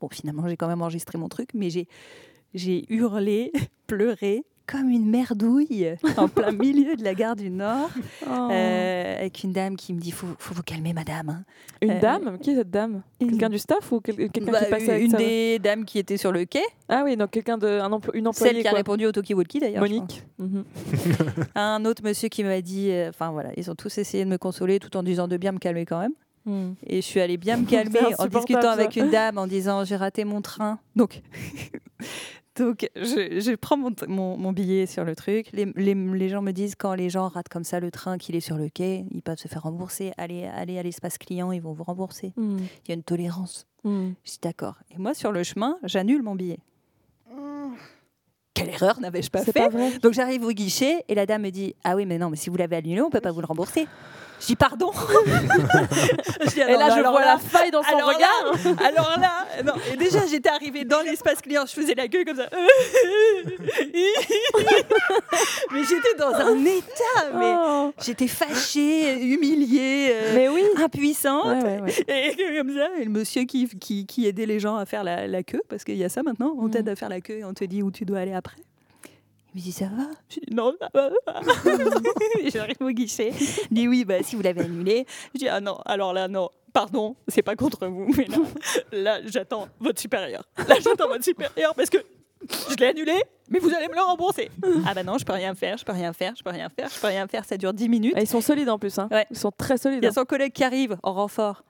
Bon, finalement, j'ai quand même enregistré mon truc, mais j'ai j'ai hurlé, pleuré comme une merdouille en plein milieu de la gare du Nord, Oh. euh, avec une dame qui me dit faut, faut vous calmer, madame. hein. Une euh, dame? Qui est cette dame? une- Quelqu'un du staff ou quel- quelqu'un Bah, qui passait avec une des dames qui était sur le quai, Ah oui, donc quelqu'un de un une employée celle qui a quoi. répondu au talkie-walkie d'ailleurs. je Monique. Mhm. Un autre monsieur qui m'a dit, euh, enfin voilà, ils ont tous essayé de me consoler tout en disant de bien me calmer quand même. Mhm. Et je suis allée bien me calmer en discutant ça. avec une dame en disant j'ai raté mon train. Donc, donc je, je prends mon, mon- mon billet sur le truc. Les, les- les gens me disent quand les gens ratent comme ça le train, qu'il est sur le quai, ils peuvent se faire rembourser. Allez, allez à l'espace client, ils vont vous rembourser. Mhm. Il y a une tolérance. Mhm. Je suis d'accord. Et moi, sur le chemin, j'annule mon billet. Quelle erreur n'avais-je pas fait pas donc j'arrive au guichet et la dame me dit Ah oui, mais non, mais si vous l'avez annulé, on peut pas vous le rembourser. Je dis Pardon Je dis, Et là, je vois là- la faille dans son alors regard. Là, alors là, non. Et déjà, j'étais arrivée dans l'espace client, je faisais la queue comme ça. mais j'étais dans un état, mais Oh. j'étais fâchée, humiliée, euh, Mais oui. impuissante. Ouais, ouais, ouais. Et comme ça, et le monsieur qui, qui, qui aidait les gens à faire la, la queue, parce qu'il y a ça maintenant, on Mm. t'aide à faire la queue et on te dit où tu dois aller après. Il me dit ça va? Je dis non, ça va pas. J'arrive au guichet. Il dit oui, bah, si vous l'avez annulé. Je dis ah non, alors là non, pardon, c'est pas contre vous, mais là, là j'attends votre supérieur. Là j'attends votre supérieur parce que je l'ai annulé, mais vous allez me le rembourser. ah bah non, je peux rien faire, je peux rien faire, je peux rien faire, je peux rien faire. Ça dure 10 minutes. Et ils sont solides en plus. Hein. Ouais. Ils sont très solides. Il y a hein. son collègue qui arrive en renfort.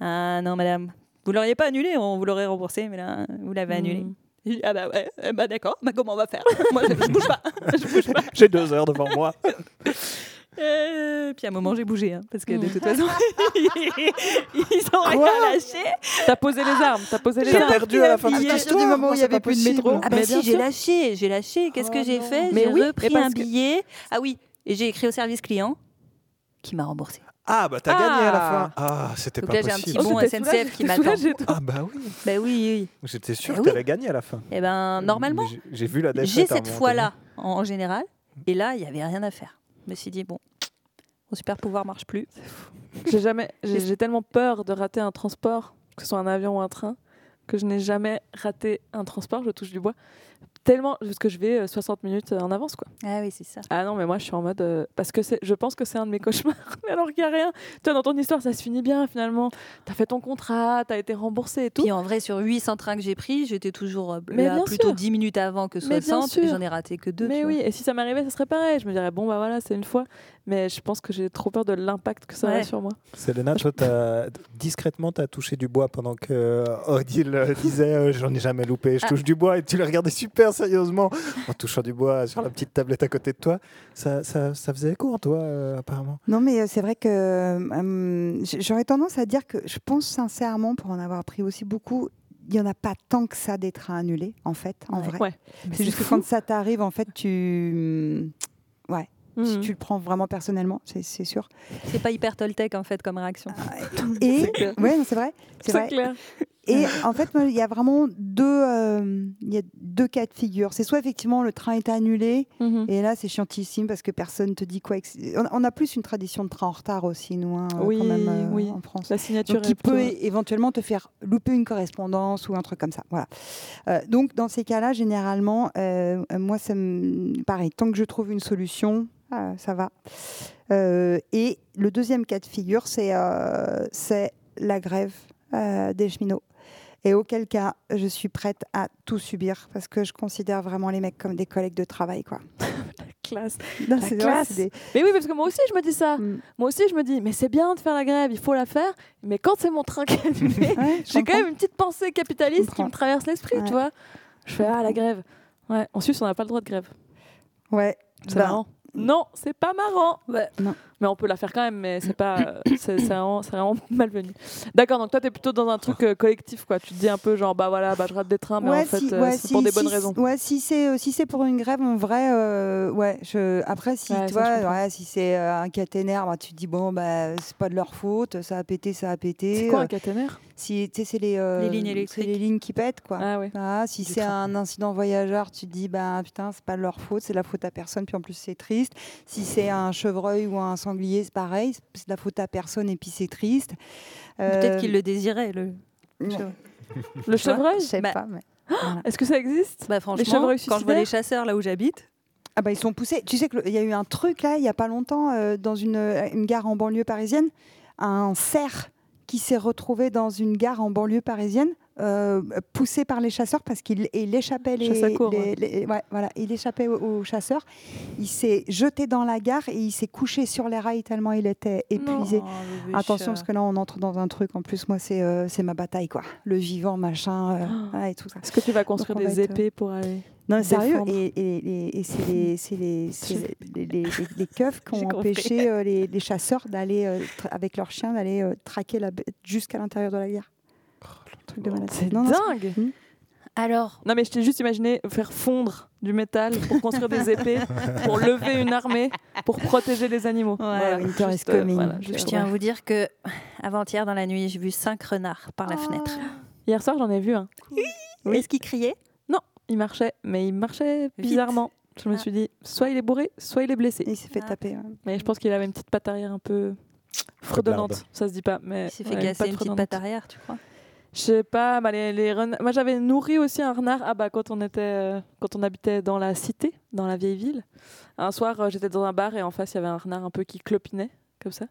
Ah non, madame, vous l'auriez pas annulé, on vous l'aurait remboursé, mais là, vous l'avez annulé. Mhm. Ah bah ouais, euh, bah d'accord, bah comment on va faire? Moi, je, je bouge pas, je bouge pas. J'ai deux heures devant moi. Euh, puis à un moment, j'ai bougé, hein, parce que de Mm. toute façon, ils ont rien lâché. T'as posé les armes, t'as posé les J'ai armes. perdu à la fin de cette partir du histoire. moment où il y c'est avait plus de métro. Ah bah si, j'ai lâché, j'ai lâché. Qu'est-ce Oh que j'ai non. fait? J'ai oui, mais repris parce un que- billet. Ah oui, et j'ai écrit au service client qui m'a remboursé. Ah, bah t'as gagné à la Ah. fin. Ah, c'était Donc pas là, j'ai un petit possible. bon SNCF qui m'attend. Ah, bah oui. Bah oui, oui. J'étais sûr Ah que oui. t'allais gagner à la fin. Et ben normalement, j'ai- vu la défaite. j'ai cette fois-là en, en général. Et là, il y avait rien à faire. Je me suis dit bon, mon super pouvoir marche plus. J'ai jamais, j'ai j'ai tellement peur de rater un transport, que ce soit un avion ou un train, que je n'ai jamais raté un transport. Je touche du bois. Tellement, parce que je vais euh, 60 minutes en avance, quoi. Ah oui, c'est ça. Ah non, mais moi je suis en mode. euh, parce que c'est- je pense que c'est un de mes cauchemars. Mais alors qu'il n'y a rien. Toi, dans ton histoire, ça se finit bien finalement. T'as fait ton contrat, t'as été remboursé et tout. Puis en vrai, sur 800 trains que j'ai pris, j'étais toujours euh, Mais là bien plutôt sûr. 10 minutes avant que Mais bien 60. sûr. Et j'en ai raté que deux. mais tu vois. oui, et si ça m'arrivait, ça serait pareil. Je me dirais, bon, bah voilà, c'est une fois. Mais je pense que j'ai trop peur de l'impact que ça Ouais. a sur moi. Selena, toi, t'as- discrètement, tu as touché du bois pendant que euh, Odile euh, disait euh, J'en ai jamais loupé, je Ah. touche du bois. Et tu le regardais super sérieusement en touchant du bois sur la petite tablette à côté de toi. Ça, ça, ça faisait écho en toi, euh, apparemment. Non, mais c'est vrai que euh, j'aurais tendance à dire que je pense sincèrement, pour en avoir pris aussi beaucoup, il n'y en a pas tant que ça des trains annulés, en fait, en Ouais. vrai. Ouais. C'est juste que quand ça t'arrive, en fait, tu. Ouais, Mhm. tu le prends vraiment personnellement, c'est sûr. C'est pas hyper Toltec en fait comme réaction. Et C'est clair. ouais, c'est vrai, c'est C'est vrai. clair. Et en fait, il y a vraiment deux, euh, il y a deux cas de figure. C'est soit effectivement le train est annulé, Mhm. et là c'est chiantissime parce que personne te dit quoi. On, on a plus une tradition de train en retard aussi, nous, hein, Oui, quand même, euh, oui. en France. La signature qui peut éventuellement te faire louper une correspondance ou un truc comme ça. Voilà. Euh, donc, dans ces cas-là, généralement, euh, moi, ça me... pareil, tant que je trouve une solution, euh, ça va. Et le deuxième cas de figure, c'est c'est la grève euh, des cheminots. Et auquel cas, je suis prête à tout subir parce que je considère vraiment les mecs comme des collègues de travail. Quoi. classe. Non, La classe. des- Mais oui, parce que moi aussi, je me dis ça. Mm. Moi aussi, je me dis, mais c'est bien de faire la grève, il faut la faire. Mais quand c'est mon train qui est Ouais, je j'ai quand même une petite pensée capitaliste qui me traverse l'esprit, Ouais. tu vois. Je fais, ah, la grève. Ouais, en Suisse, on n'a pas le droit de grève. Ouais. C'est Ben, marrant. Non, c'est pas marrant. Ouais. Non. Mais on peut la faire quand même, mais c'est pas, c'est vraiment, vraiment malvenu. D'accord, donc toi, t'es plutôt dans un truc euh, collectif, quoi. Tu te dis un peu genre, bah voilà, bah je rate des trains, mais en fait, si- euh, ouais, c'est si- pour des si- bonnes raisons. Ouais, si c'est euh, si c'est pour une grève, en vrai, euh, ouais. Je... Après, si Ouais, ça, tu ouais, si c'est un caténaire, bah, tu te dis bon, bah c'est pas de leur faute, ça a pété, ça a pété. C'est quoi un caténaire? Si tu sais, c'est les Les lignes électriques. les lignes qui pètent, quoi. Ah oui. Ah, si c'est un incident voyageur, tu te dis bah putain, c'est pas de leur faute, c'est la faute à personne, puis en plus c'est triste. Si c'est un chevreuil ou un sanglier, c'est pareil, c'est de la faute à personne et puis c'est triste. Peut-être Euh, qu'il le désirait. Le... chevreuil Je sais Bah, pas, mais voilà. Est-ce que ça existe Bah franchement, chevreuils quand je vois les chasseurs là où j'habite, Ah bah ils sont poussés. Tu sais qu'il y a eu un truc là, il y a pas longtemps, euh, dans une, une gare en banlieue parisienne, un cerf qui s'est retrouvé dans une gare en banlieue parisienne, euh, poussé par les chasseurs parce qu'il il échappait les, Chasse à courre, les- ouais. les- ouais, voilà, il échappait aux, aux chasseurs. Il s'est jeté dans la gare et il s'est couché sur les rails tellement il était épuisé. Attention parce que là on entre dans un truc. En plus moi c'est euh, c'est ma bataille quoi, le vivant machin euh, Oh. voilà, et tout ça. Est-ce que tu vas construire va des être- épées pour aller Non, sérieux, défendre. et, et- et- et c'est les, les, keufs qui ont empêché euh, les, chasseurs d'aller, euh, avec leurs chiens, d'aller euh, traquer la bête jusqu'à l'intérieur de la gare. Truc de malade. C'est Non, non, dingue Alors, Non mais je t'ai juste imaginé faire fondre du métal pour construire des épées, pour lever une armée, pour protéger les animaux. Ouais, winter is juste, euh, coming. voilà, Je tiens à vous dire que avant-hier dans la nuit, j'ai vu cinq renards par la fenêtre. Hier soir j'en ai vu un. Oui. Est-ce qu'ils criaient Il marchait, mais il marchait Vite. bizarrement. Je me Ah. suis dit, soit il est bourré, soit il est blessé. Il s'est fait Ah. taper. ouais. Mais je pense qu'il avait une petite patte arrière un peu fredonnante. Ça se dit pas, mais Il s'est ouais, fait casser patte une petite fredonnante. patte arrière, tu crois? Je sais pas, bah, les, renards- moi j'avais nourri aussi un renard ah, bah, quand, on était, euh, quand on habitait dans la cité, dans la vieille ville. Un soir, euh, j'étais dans un bar et en face il y avait un renard un peu qui clopinait, comme ça.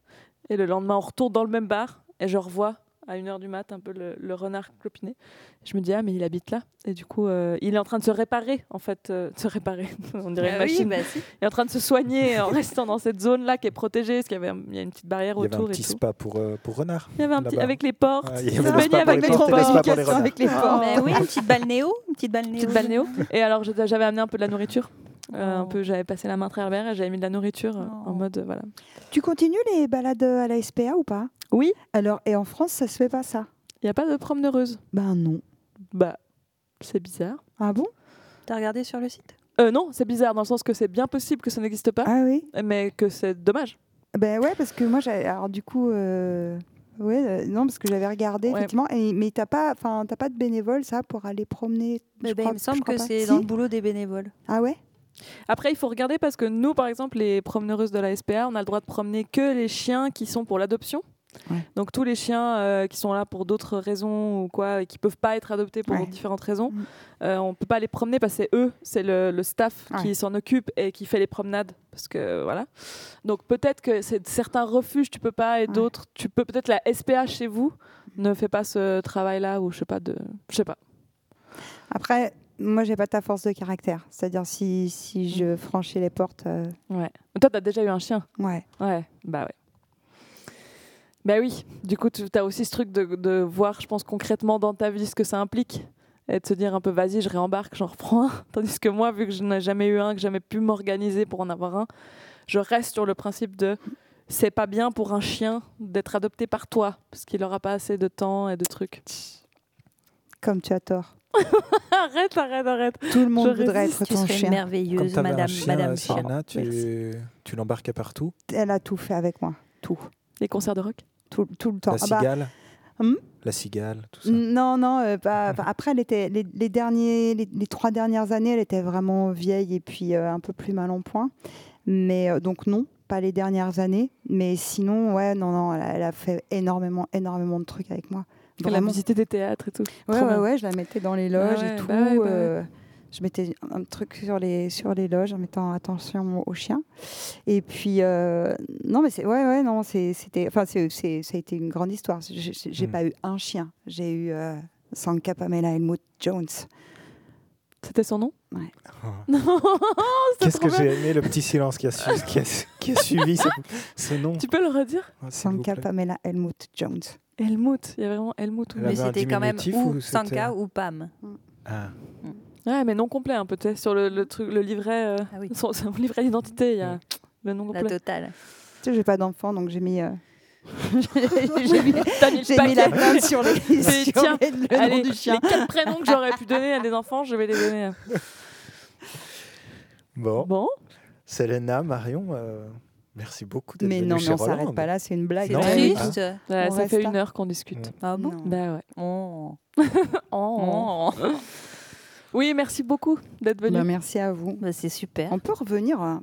Et le lendemain, on retourne dans le même bar et je revois à 1h du mat un peu le, le renard clopiné. Je me dis, ah, mais il habite là. Et du coup, euh, il est en train de se réparer, en fait, euh, de se réparer, on dirait une Ah oui, machine. bah si. Il est en train de se soigner en restant dans cette zone-là qui est protégée, parce qu'il y, avait un- il y a une petite barrière Il y avait un autour et petit spa pour, euh, pour renard. Il y avait un petit avec les portes. Ah, il y avait le spa pour avec les portes les renards. avec les. Bah oui, une petite balle néo, une petite balle néo. petite balle néo. Et alors j'avais amené un peu de la nourriture. Euh, un Oh. peu, j'avais passé la main à travers et j'avais mis de la nourriture euh, en Oh. mode euh, voilà. Tu continues les balades à la SPA ou pas? Oui, Alors, et en France, ça se fait pas ça? Il n'y a pas de promeneureuse. Ben non. Bah, c'est bizarre. Ah bon? T'as regardé sur le site? Euh, non, c'est bizarre dans le sens que c'est bien possible que ça n'existe pas, Ah oui mais que c'est dommage. Ben ouais, parce que moi, j'ai- alors du coup, euh, ouais, euh, non, parce que j'avais regardé Ouais. effectivement, et, mais t'as pas, enfin, t'as pas de bénévoles ça pour aller promener. je Eh ben, crois- Il me je semble crois que c'est Si dans le boulot des bénévoles. Ah ouais? Après, il faut regarder parce que nous, par exemple, les promeneuses de la SPA, on a le droit de promener que les chiens qui sont pour l'adoption. Ouais. Donc tous les chiens euh, qui sont là pour d'autres raisons ou quoi, et qui peuvent pas être adoptés pour Ouais. différentes raisons, Mm. euh, on peut pas les promener parce que c'est eux, c'est le, le staff Ouais. qui s'en occupe et qui fait les promenades. Parce que voilà. Donc peut-être que certains refuges tu peux pas et d'autres tu peux. Peut-être la SPA chez vous ne fait pas ce travail-là ou je sais pas de, je sais pas. Après, moi, j'ai pas ta force de caractère. C'est-à-dire si, si je franchis les portes, euh, Ouais. Toi, t'as déjà eu un chien? ouais. Ouais, bah ouais. Bah oui, du coup, tu as aussi ce truc de, de voir, je pense, concrètement dans ta vie ce que ça implique. Et de se dire un peu, vas-y, je réembarque, j'en reprends un. Tandis que moi, vu que je n'ai jamais eu un, que j'ai jamais pu m'organiser pour en avoir un, je reste sur le principe de c'est pas bien pour un chien d'être adopté par toi, parce qu'il aura pas assez de temps et de trucs. Comme tu as tort. arrête, arrête, arrête. Tout le monde Je voudrait résiste, être Tu ton chien. Merveilleuse, un madame, chien, madame chien. Selena, tu, tu l'embarquais partout? Elle a tout fait avec moi. Tout. Les concerts de rock? Tout, tout le temps. La Ah bah, cigale? Hum La cigale, tout ça. Non, non, euh, pas- enfin, après, elle était, les, les derniers, les, les trois dernières années, elle était vraiment vieille et puis euh, un peu plus mal en point. Mais euh, donc, non, pas les dernières années. Mais sinon, ouais, non, non, elle a, elle a fait énormément, énormément de trucs avec moi. Elle a Vraiment. visité des théâtres et tout. Ouais, ouais, je la mettais dans les loges Ah ouais, et tout. bah ouais, bah ouais. euh, je mettais un truc sur les, sur les loges en mettant attention aux chiens. Et puis, euh, non, mais c'est, ouais, ouais, non, c'était, enfin, c'est, c'est- ça a été une grande histoire. J'ai, j'ai- j'ai Mm. pas eu un chien. J'ai eu euh, Sanka Pamela Helmut Jones. C'était son nom? Ouais. Oh. Non, c'était Qu'est-ce que j'ai aimé le petit silence qui a, su- qui a, qui a suivi ce, ce nom? Tu peux le redire? Oh, vous Sanka. Pamela Helmut Jones. Helmut, il y a vraiment Helmut. Elle. Mais c'était quand même ou Sanka ou Pam. Ah, Ouais, mais non complet un peu, tu sais, sur le, le truc, le livret, euh, Ah oui. son, son livret d'identité, il y a le nom La complet. totale. Tu sais, j'ai pas d'enfant, donc j'ai mis, euh, j'ai mis, mis le j'ai mis la main sur les, sur tiens, les- le Allez, nom du chien. les quatre prénoms que j'aurais pu donner à des enfants, je vais les donner. bon. Bon, Selena, Marion, euh, merci beaucoup d'être Mais venue non, mais on s'arrête pas là, c'est une blague. C'est Non, triste. Ouais, On ça fait là. une heure qu'on discute. Ah bon Non. Bah ouais. Oh. Oh. Oui, merci beaucoup d'être venu. Bah, merci à vous. Bah, c'est super. On peut revenir. hein.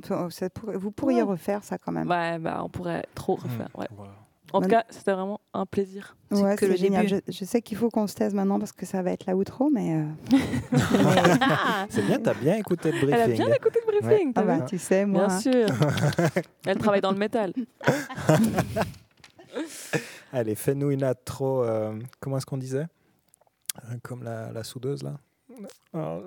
Vous pourriez Ouais. refaire ça quand même. Ouais, bah on pourrait trop Mmh, refaire. Ouais. voilà. En tout cas, c'était vraiment un plaisir. Ouais, que c'est le génial. Je, début. je sais qu'il faut qu'on se taise maintenant parce que ça va être la outro, mais. euh, C'est bien, t'as bien écouté le briefing. Elle a bien écouté le briefing, Ah t'as bah, tu sais, moi. Bien sûr. Elle travaille dans le métal. Allez, fais-nous une intro. euh, comment est-ce qu'on disait? Euh, Comme la, la soudeuse, là. Oh,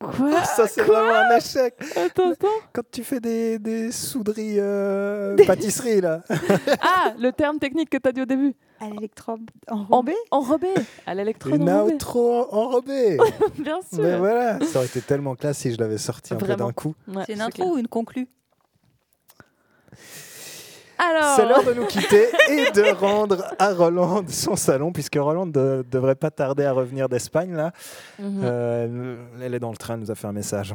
Quoi ça, c'est vraiment un échec. Attends, attends. Quand tu fais des, des souderies euh, pâtisseries, là. Ah, le terme technique que tu as dit au début. À l'électrode enrobée Enrobé. À l'électrode Une enrobé. outro enrobée. Bien sûr. Mais voilà, ça aurait été tellement classe si je l'avais sorti un peu Vraiment. d'un coup. Ouais, C'est une clair. intro ou une conclue? Alors, C'est l'heure de nous quitter et de rendre à Roland son salon, puisque Roland ne devrait pas tarder à revenir d'Espagne. là. Mhm. Euh, elle est dans le train, elle nous a fait un message.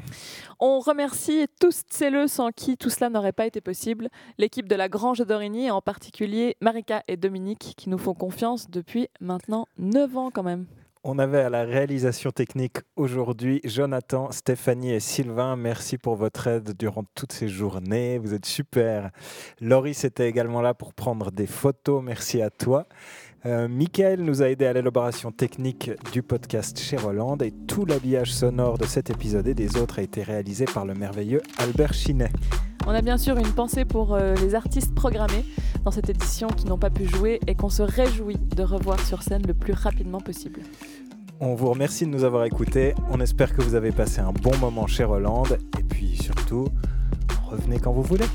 on remercie tous celles sans qui tout cela n'aurait pas été possible. L'équipe de la Grange d'Origny, en particulier Marika et Dominique, qui nous font confiance depuis maintenant 9 ans quand même. On avait à la réalisation technique aujourd'hui Jonathan, Stéphanie et Sylvain. Merci pour votre aide durant toutes ces journées. Vous êtes super. Loris était également là pour prendre des photos. Merci à toi. Euh, Michael nous a aidé à l'élaboration technique du podcast chez Roland et tout l'habillage sonore de cet épisode et des autres a été réalisé par le merveilleux Albert Chinet. On a bien sûr une pensée pour euh, les artistes programmés dans cette édition qui n'ont pas pu jouer et qu'on se réjouit de revoir sur scène le plus rapidement possible. On vous remercie de nous avoir écoutés. On espère que vous avez passé un bon moment chez Roland et puis surtout, revenez quand vous voulez.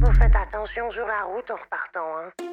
Vous faites attention sur la route en repartant, hein.